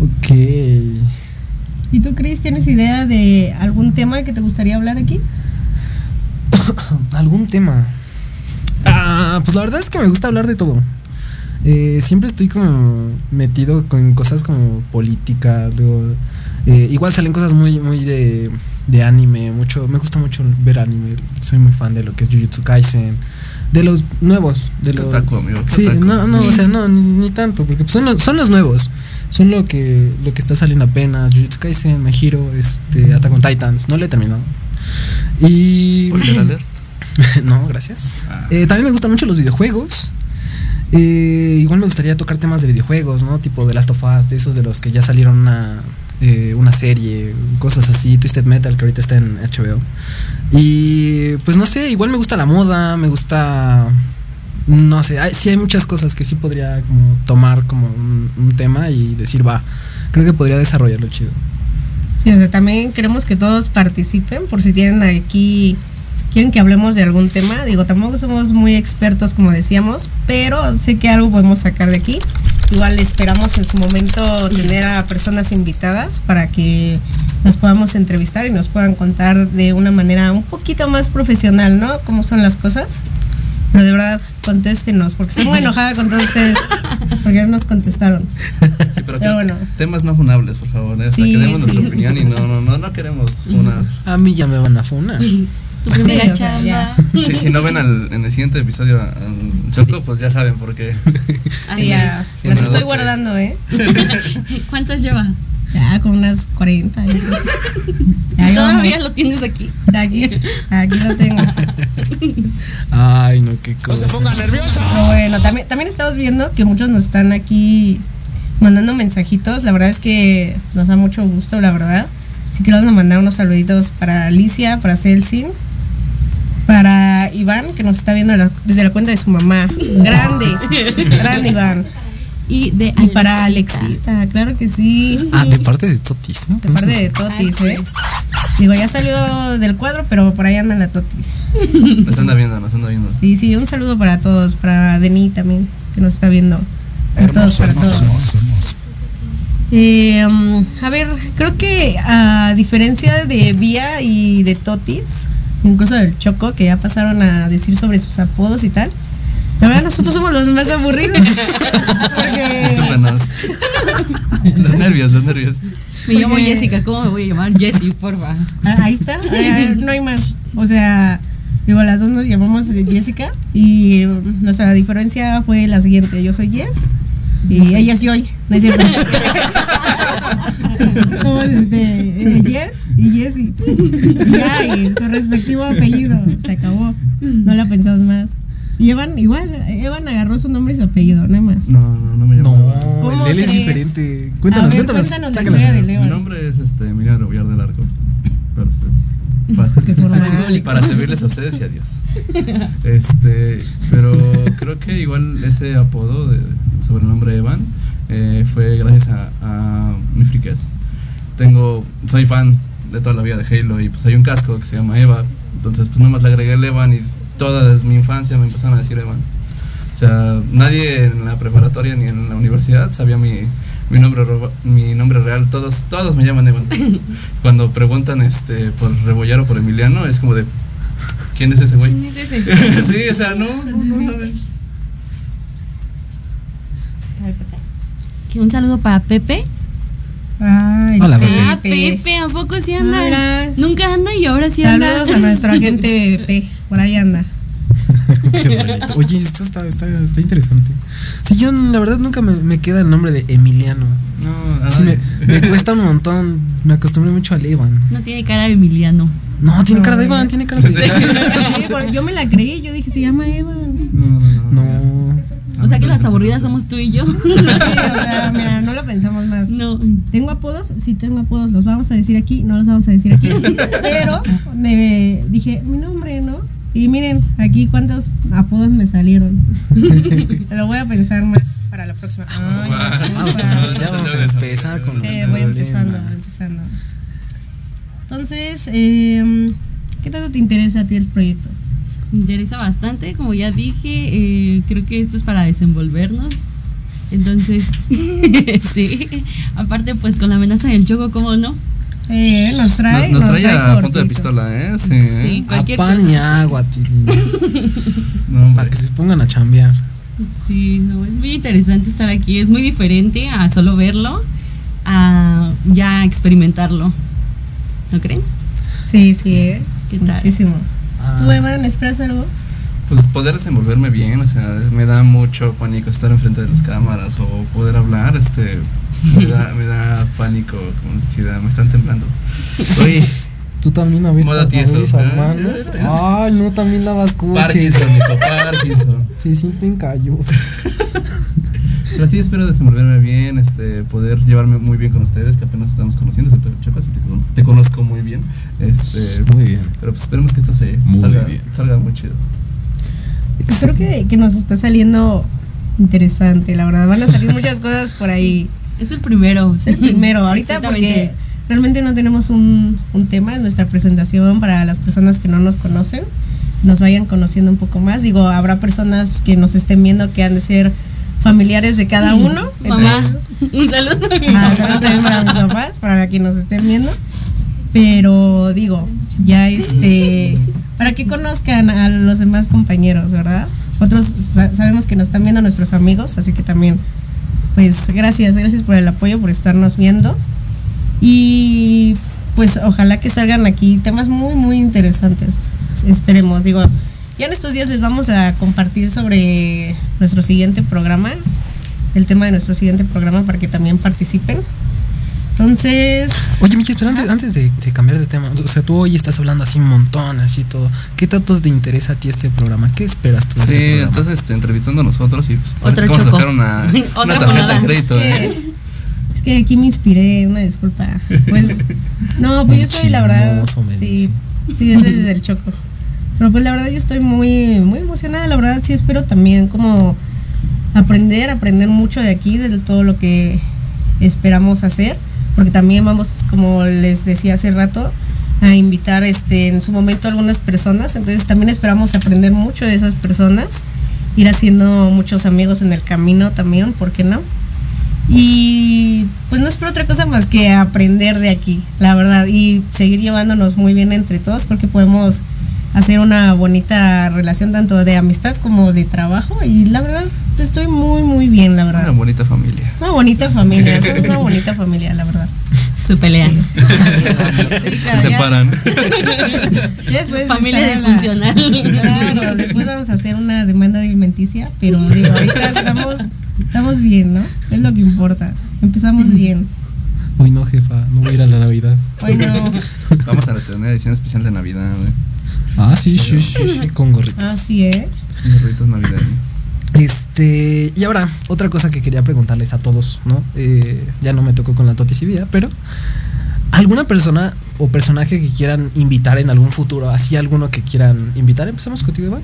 Ok. ¿Y tú, Cris, tienes idea de algún tema que te gustaría hablar aquí? ¿Algún tema? Ah, pues la verdad es que me gusta hablar de todo. Eh, siempre estoy como metido con cosas como política, luego, eh, igual salen cosas muy, muy de, de anime, mucho, me gusta mucho ver anime, soy muy fan de lo que es Jujutsu Kaisen, de los nuevos, de los... otaku, amigo, qué sí, otaku. no, no, o sea, no, ni, ni tanto, porque son, los, son los nuevos, son lo que, lo que está saliendo apenas, Jujutsu Kaisen, My Hero, este, Attack on Titans, no le he terminado. Y... Alert. no, gracias. Ah. Eh, también me gustan mucho los videojuegos. Eh, igual me gustaría tocar temas de videojuegos, ¿no? Tipo de Last of Us, de esos de los que ya salieron una, eh, una serie, cosas así, Twisted Metal, que ahorita está en HBO. Y pues no sé, igual me gusta la moda, me gusta... No sé, hay, sí hay muchas cosas que sí podría como tomar como un, un tema y decir, va, creo que podría desarrollarlo chido. Sí, o sea, también queremos que todos participen por si tienen aquí, quieren que hablemos de algún tema. Digo, tampoco somos muy expertos como decíamos, pero sé que algo podemos sacar de aquí. Igual esperamos en su momento tener a personas invitadas para que nos podamos entrevistar y nos puedan contar de una manera un poquito más profesional, ¿no? Cómo son las cosas. Pero de verdad, contéstenos, porque estoy muy enojada con todos ustedes, porque no nos contestaron. Sí, pero, Pero bueno. temas no funables, por favor. ¿eh? O sea, Sí, que demos sí. nuestra opinión y no, no, no, no queremos una. A mí ya me van a funar. Tu primera Sí, o sea, chamba. ya. Si, si no ven al, en el siguiente episodio a Choco, pues ya saben por qué. Así Sí, ya, es. las estoy guardando, ¿eh? ¿Cuántas llevas? Ya, como unas 40. ya. Ya Todavía lo tienes aquí. Aquí, aquí lo tengo. Ay, no, qué cosa. Pero bueno, también, también estamos viendo que muchos nos están aquí mandando mensajitos. La verdad es que nos da mucho gusto, la verdad. Así que vamos a mandar unos saluditos para Alicia, para Celsin, para Iván, que nos está viendo la- desde la cuenta de su mamá. Grande, grande Iván. Y de Y para Alexita. Claro que sí. Ah, de parte de Totis, ¿no? De parte de Totis, ¿eh? Digo, ya salió del cuadro, pero por ahí anda la Totis. Nos anda viendo, nos anda viendo. Sí, sí, un saludo para todos, para Deni también, que nos está viendo. Para todos, para todos. Eh, um, a ver, creo que a diferencia de Vía y de Totis, incluso del Choco, que ya pasaron a decir sobre sus apodos y tal, la verdad nosotros somos los más aburridos. Porque los nervios, los nervios. Me llamo Porque- Jessica, ¿cómo me voy a llamar? Jessie, porfa. Ah, ahí está, no hay más. O sea, digo, las dos nos llamamos Jessica y nuestra diferencia fue la siguiente. Yo soy Jess y ella es Joy. No es cierto. Somos este, eh, Jess y Jessie. Y ya, y su respectivo apellido. Se acabó. No la pensamos más. Y Evan, igual, Evan agarró su nombre y su apellido, no hay más. No, no, no me llamo. No, ¿Cómo el de él es diferente. Cuéntanos, a ver, cuéntanos. cuéntanos la historia de Mi Levan. nombre es este, Emiliano Rebollar del Arco. Para ustedes. Qué formal. para servirles a ustedes y a Dios. Este, pero creo que igual ese apodo de sobrenombre Evan eh, fue gracias a, a mi friquez. Tengo, soy fan de toda la vida de Halo y pues hay un casco que se llama Eva. Entonces pues nomás le agregué el Evan y toda desde mi infancia me empezaron a decir Evan. O sea, nadie en la preparatoria ni en la universidad sabía mi, mi nombre mi nombre real. Todos todos me llaman Evan. Cuando preguntan este por Rebollar o por Emiliano es como de ¿quién es ese güey? ¿Quién es ese? sí, o sea, no, no, no, un saludo para Pepe. Ay, Hola, Pepe. Ah, Pepe, ¿a poco sí anda? Nunca anda y ahora sí anda. Saludos a nuestro agente P, por ahí anda. Qué. Oye, esto está, está, está interesante. Sí, yo la verdad nunca me, me queda el nombre de Emiliano. No, Sí, me, cuesta un montón. Me acostumbré mucho al Evan. No tiene cara de Emiliano. No, tiene No, cara de. Evan, tiene cara de yo me la creí, yo dije, se llama Eva. No, no, no. No. O sea que las aburridas somos tú y yo. Sí, o sea, mira, no lo pensamos más. No. ¿Tengo apodos? Sí, tengo apodos. ¿Los vamos a decir aquí? No los vamos a decir aquí. Pero me dije, mi nombre, ¿no? Y miren, aquí cuántos apodos me salieron. Lo voy a pensar más para la próxima. Ay, Vamos, disculpa. ya vamos a empezar con los Sí, voy empezando, voy empezando. Entonces, eh, ¿qué tanto te interesa a ti el proyecto? Me interesa bastante, como ya dije, eh, creo que esto es para desenvolvernos. Entonces, sí. Aparte, pues con la amenaza del choco, ¿cómo no? Eh, nos trae, Nos, nos trae a cortitos. punto de pistola, ¿eh? Sí. ¿eh? Sí, A cualquier pan y agua, No, hombre. Para que se pongan a chambear. Sí, no, es muy interesante estar aquí. Es muy diferente a solo verlo, a ya experimentarlo. ¿No creen? Sí, sí, eh. ¿Qué tal? Muchísimo. Ah. ¿Tú, Evan, esperas algo? Pues poder desenvolverme bien, o sea, me da mucho pánico estar enfrente de las cámaras o poder hablar, este, me da, me da pánico, como si da- me están temblando. Uy, Tú también tieso, mover esas manos. Ay, no, también lavas coches. Parkinson, hijo, Parkinson. Se sienten callos. Pero sí espero desenvolverme bien, este, poder llevarme muy bien con ustedes, que apenas estamos conociendo, así te, te conozco muy bien. Este, Muy bien. pero pues esperemos que esto se Muy salga, bien. salga muy chido. Creo que, que nos está saliendo interesante, la verdad. Van a salir muchas cosas por ahí. Es el primero. Es el primero, ahorita porque realmente no tenemos un, un tema en nuestra presentación para las personas que no nos conocen, nos vayan conociendo un poco más. Digo, habrá personas que nos estén viendo que han de ser familiares de cada uno. Entonces, un saludo a mi ah, saludos también para mis papás, para quienes nos estén viendo. Pero digo, ya este, para que conozcan a los demás compañeros, ¿verdad? Otros sa- sabemos que nos están viendo nuestros amigos, así que también, pues gracias, gracias por el apoyo, por estarnos viendo. Y pues ojalá que salgan aquí temas muy, muy interesantes. Esperemos, digo, ya en estos días les vamos a compartir sobre nuestro siguiente programa, el tema de nuestro siguiente programa para que también participen. Entonces, Oye, Miki, pero antes, antes de, de cambiar de tema, o sea, tú hoy estás hablando así un montón, así todo. ¿Qué tanto te interesa a ti este programa? ¿Qué esperas tú de Sí, este programa? estás este, entrevistando a nosotros y pues, que vamos a choco. sacar una, Otra una tarjeta de crédito. es ¿eh? que, es que aquí me inspiré, una disculpa. Pues, no, pues yo estoy, la verdad, sí, sí, ese es el choco. Pero pues la verdad yo estoy muy, muy emocionada, la verdad sí espero también como aprender, aprender mucho de aquí, de todo lo que esperamos hacer, porque también vamos, como les decía hace rato, a invitar este en su momento a algunas personas, entonces también esperamos aprender mucho de esas personas, ir haciendo muchos amigos en el camino también, ¿por qué no? Y pues no es por otra cosa más que aprender de aquí, la verdad, y seguir llevándonos muy bien entre todos, creo que podemos hacer una bonita relación tanto de amistad como de trabajo y la verdad estoy muy muy bien, la verdad. Una bonita familia. Una bonita familia, somos una bonita familia, la verdad. Su pelea. Sí, Se claro, ya- separan. después Familia disfuncional. Claro, después vamos a hacer una demanda alimenticia, pero digo, ahorita estamos, estamos bien, ¿no? Es lo que importa. Empezamos bien. Hoy no, jefa, no voy a ir a la Navidad. Hoy no. Vamos a tener edición especial de Navidad, güey. Ah, sí, sí, sí, sí, con gorritos. Así, ¿eh? Unos rritos navideños. Este, y ahora, otra cosa que quería preguntarles a todos, ¿no? Eh, ya no me tocó con la toticivía, pero ¿alguna persona o personaje que quieran invitar en algún futuro? ¿Así alguno que quieran invitar? Empezamos contigo, Iván.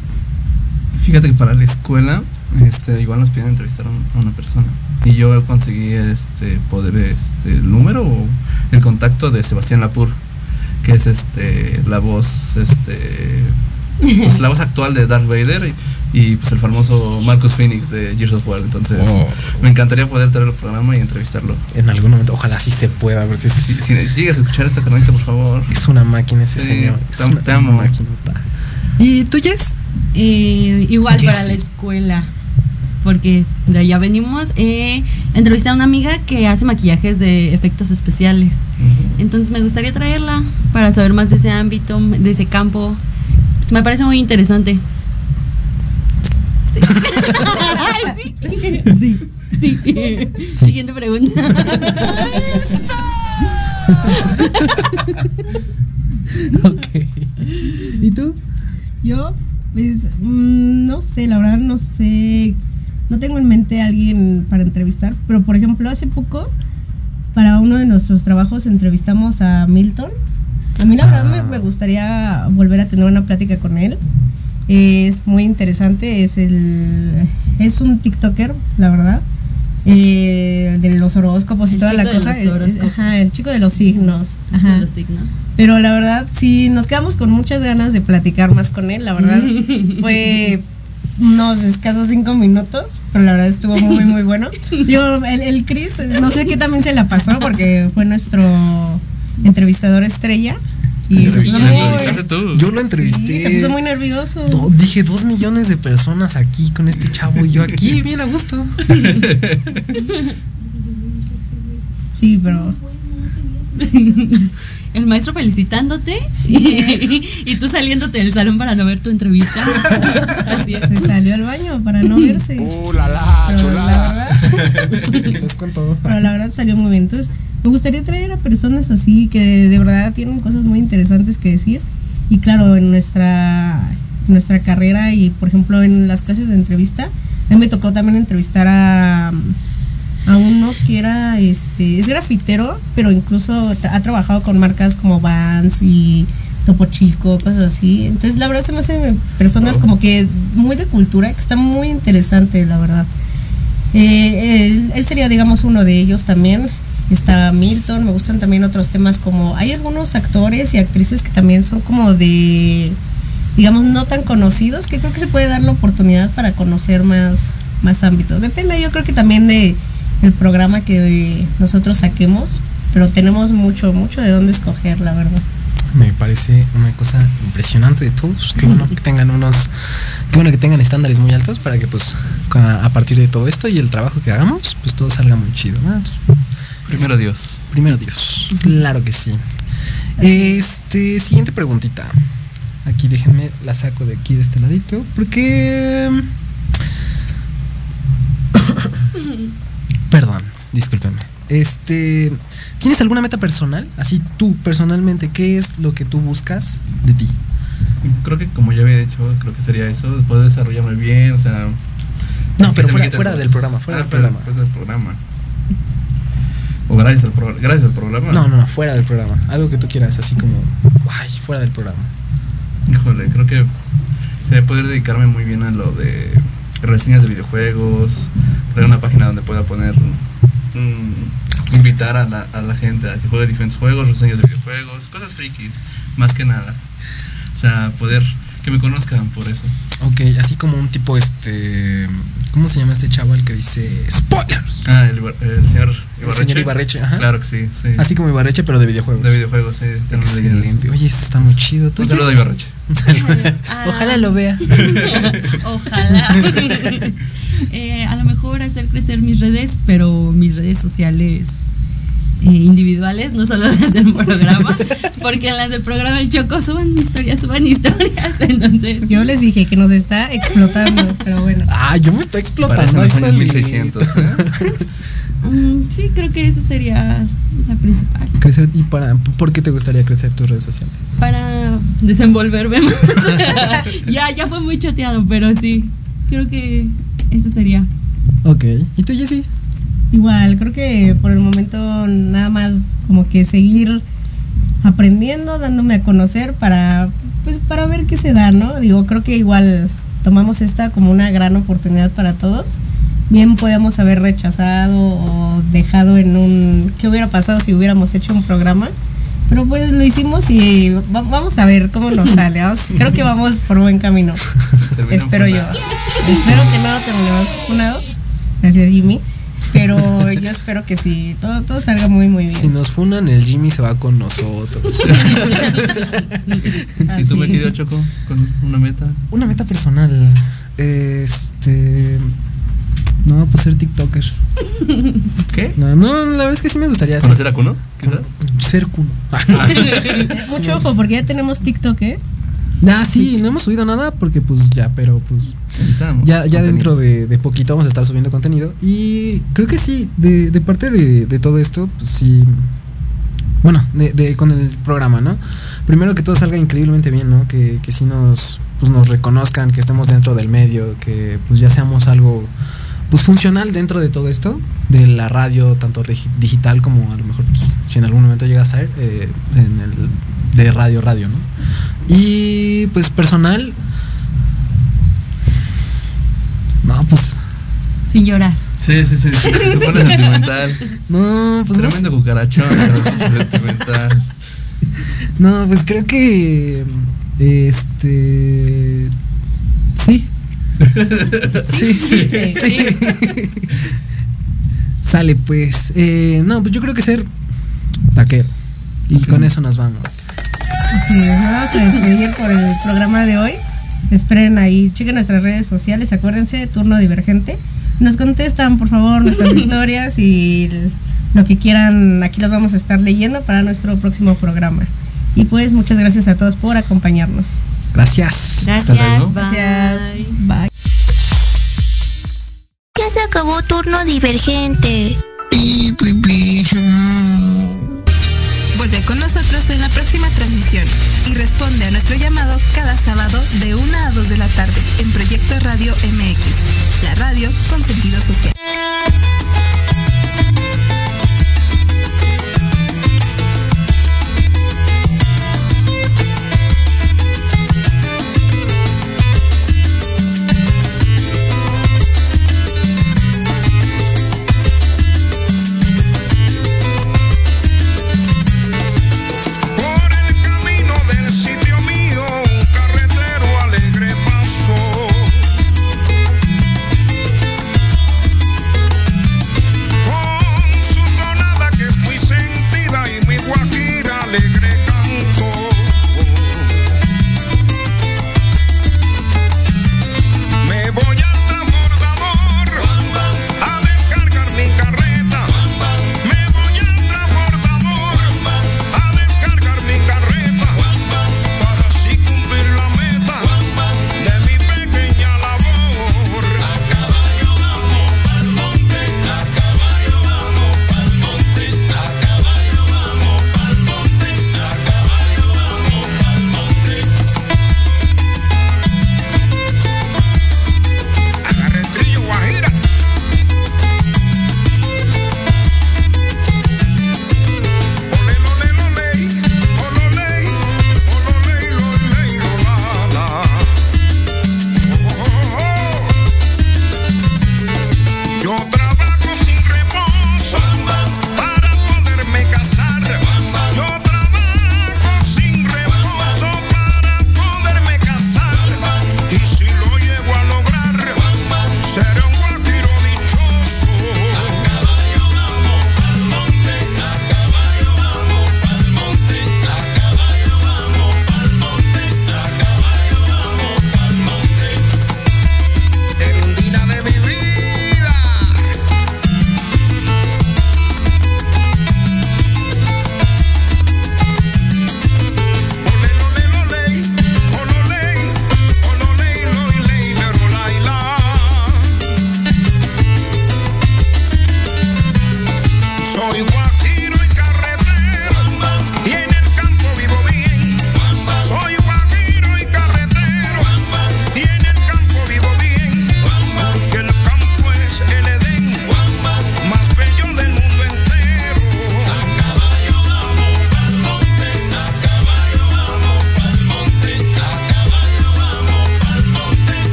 Fíjate que para la escuela, este, igual nos piden entrevistar a una persona. Y yo conseguí este poder, este, el número o el contacto de Sebastián Lapur, que es este la voz, este pues, la voz actual de Darth Vader y, y, pues el famoso Marcus Phoenix de Gears of War. Entonces, Oh. me encantaría poder traerlo al programa y entrevistarlo. En algún momento, ojalá sí se pueda, porque Si, es, si llegas a escuchar esta carnita, por favor. es una máquina ese Sí, señor. Es te- una te amo. ¿Y tú, Jess? Eh, igual ¿Qué para la escuela. Porque de allá venimos. Eh, entrevisté a una amiga que hace maquillajes de efectos especiales. Entonces me gustaría traerla para saber más de ese ámbito, de ese campo. Pues me parece muy interesante. Sí. Sí. Siguiente pregunta. ok. ¿Y tú? Yo, pues, mm, no sé, la verdad no sé. No tengo en mente a alguien para entrevistar, pero por ejemplo, hace poco, para uno de nuestros trabajos, entrevistamos a Milton. A mí, la verdad, me, me gustaría volver a tener una plática con él. Es muy interesante, es el. Es un TikToker, la verdad. eh, de los horóscopos y El toda la de cosa. los el- horóscopos. ajá, el chico de los signos. Ajá. Los signos. Pero la verdad, sí, nos quedamos con muchas ganas de platicar más con él. La verdad, fue unos escasos cinco minutos, pero la verdad estuvo muy, muy bueno. Digo, el, el Chris, no sé qué también se la pasó, porque fue nuestro entrevistador estrella. Y se puso ¿Lo muy, tú? Yo lo sí, entrevisté. se puso muy nervioso. Do- dije dos millones de personas aquí con este chavo y yo aquí bien a gusto. Sí, pero El maestro felicitándote y, y tú saliéndote del salón para no ver tu entrevista. Así es. se salió al baño para no verse. ¡Uh, la la, Pero la chulada! verdad, Les cuento. pero la verdad salió muy bien. Entonces, me gustaría traer a personas así que de, de verdad tienen cosas muy interesantes que decir. Y claro, en nuestra, en nuestra carrera y, por ejemplo, en las clases de entrevista, a mí me tocó también entrevistar a, a uno que era, este, es grafitero, pero incluso ha trabajado con marcas como Vans y Topo Chico, cosas así. Entonces, la verdad se me hacen personas como que muy de cultura, que está muy interesante, la verdad. Eh, él, él sería, digamos, uno de ellos también. Está Milton, me gustan también otros temas como... Hay algunos actores y actrices que también son como de, digamos, no tan conocidos, que creo que se puede dar la oportunidad para conocer más, más ámbitos. Depende, yo creo que también de el programa que nosotros saquemos, pero tenemos mucho, mucho de dónde escoger, la verdad. Me parece una cosa impresionante de todos. Qué bueno que tengan unos, qué bueno que tengan estándares muy altos para que pues a partir de todo esto y el trabajo que hagamos, pues todo salga muy chido. Primero Dios. Primero Dios. Claro que sí. Este, siguiente preguntita. Aquí déjenme la saco de aquí de este ladito. Porque. Perdón, discúlpenme. Este. ¿Tienes alguna meta personal? Así tú, personalmente, ¿qué es lo que tú buscas de ti? Creo que como ya había dicho, creo que sería eso, poder desarrollarme bien, o sea... No, pero fuera, fuera del programa, fuera del programa. Fuera del programa. O gracias al, programa gracias al programa. No, no, no, fuera del programa. Algo que tú quieras, así como, ay, fuera del programa. Híjole, creo que se poder dedicarme muy bien a lo de reseñas de videojuegos, crear una página donde pueda poner, mm, invitar a la, a la gente a que juegue diferentes juegos, reseñas de videojuegos, cosas frikis, más que nada. O sea, poder que me conozcan por eso. Ok, así como un tipo este. ¿Cómo se llama este chaval que dice spoilers? Ah, el, el señor Ibarreche. El señor Ibarreche, ajá. Claro que sí, sí. Así como Ibarreche, pero de videojuegos. De videojuegos, sí. Excelente. Oye, eso está muy chido. ¿Tú un saludo a Ibarreche. Ojalá lo vea. Ojalá. eh, a lo mejor hacer crecer mis redes, pero mis redes sociales eh, individuales, no solo las del programa, porque en las del programa el Choco suban historias, suban historias, entonces... Yo les dije que nos está explotando, pero bueno. Ah, yo me estoy explotando. Parece 1600, ¿eh? Mm, sí, creo que esa sería la principal. Crecer, ¿y para por qué te gustaría crecer tus redes sociales? Para desenvolverme más. ya, ya fue muy choteado, pero sí, creo que eso sería. Ok, ¿y tú, Jessy? Igual, creo que por el momento nada más como que seguir aprendiendo, dándome a conocer para pues para ver qué se da, ¿no? Digo, creo que igual tomamos esta como una gran oportunidad para todos. Bien podemos haber rechazado o dejado en un qué hubiera pasado si hubiéramos hecho un programa, pero pues lo hicimos y vamos a ver cómo nos sale. Creo que vamos por buen camino. Espero yo. Espero que no terminemos funados. Gracias, Jimmy. Pero yo espero que sí, todo, todo salga muy, muy bien. Si nos funan, el Jimmy se va con nosotros. ¿Y tú me querías, Choco, con una meta? Una meta personal. Este. No, pues ser TikToker. ¿Qué? No, no, la verdad es que sí me gustaría ¿Conocer a Kuno? Quizás. Ser Kuno. Mucho ojo, porque ya tenemos TikTok, ¿eh? Ah, sí, no hemos subido nada porque pues ya, pero pues ya, ya dentro de, de, poquito vamos a estar subiendo contenido. Y creo que sí, de, de parte de, de, todo esto, pues sí. Bueno, de, con el programa, ¿no? Primero que todo salga increíblemente bien, ¿no? Que, que sí nos, pues nos reconozcan, que estemos dentro del medio, que pues ya seamos algo pues funcional dentro de todo esto, de la radio, tanto digital como a lo mejor pues, si en algún momento llega a ser eh, en el de radio radio, ¿no? Y pues personal. No, pues. Sin llorar. Sí, sí, sí. Se pone sentimental. No, pues. Tremendo no cucarachón, sentimental. No, pues creo que. Este. Sí. Sí, sí, sí. sí. Sale, pues. Eh, no, pues yo creo que ser taquero. Y okay. con eso nos vamos. Sí, nos vamos a despedir por el programa de hoy. Esperen ahí, chequen nuestras redes sociales, acuérdense, turno divergente. Nos contestan, por favor, nuestras historias y lo que quieran, aquí los vamos a estar leyendo para nuestro próximo programa. Y pues muchas gracias a todos por acompañarnos. Gracias. Gracias. Gracias. Bye. Ya se acabó turno divergente. Vuelve con nosotros en la próxima transmisión y responde a nuestro llamado cada sábado de 1 a 2 de la tarde en Proyecto Radio MX, la radio con sentido social.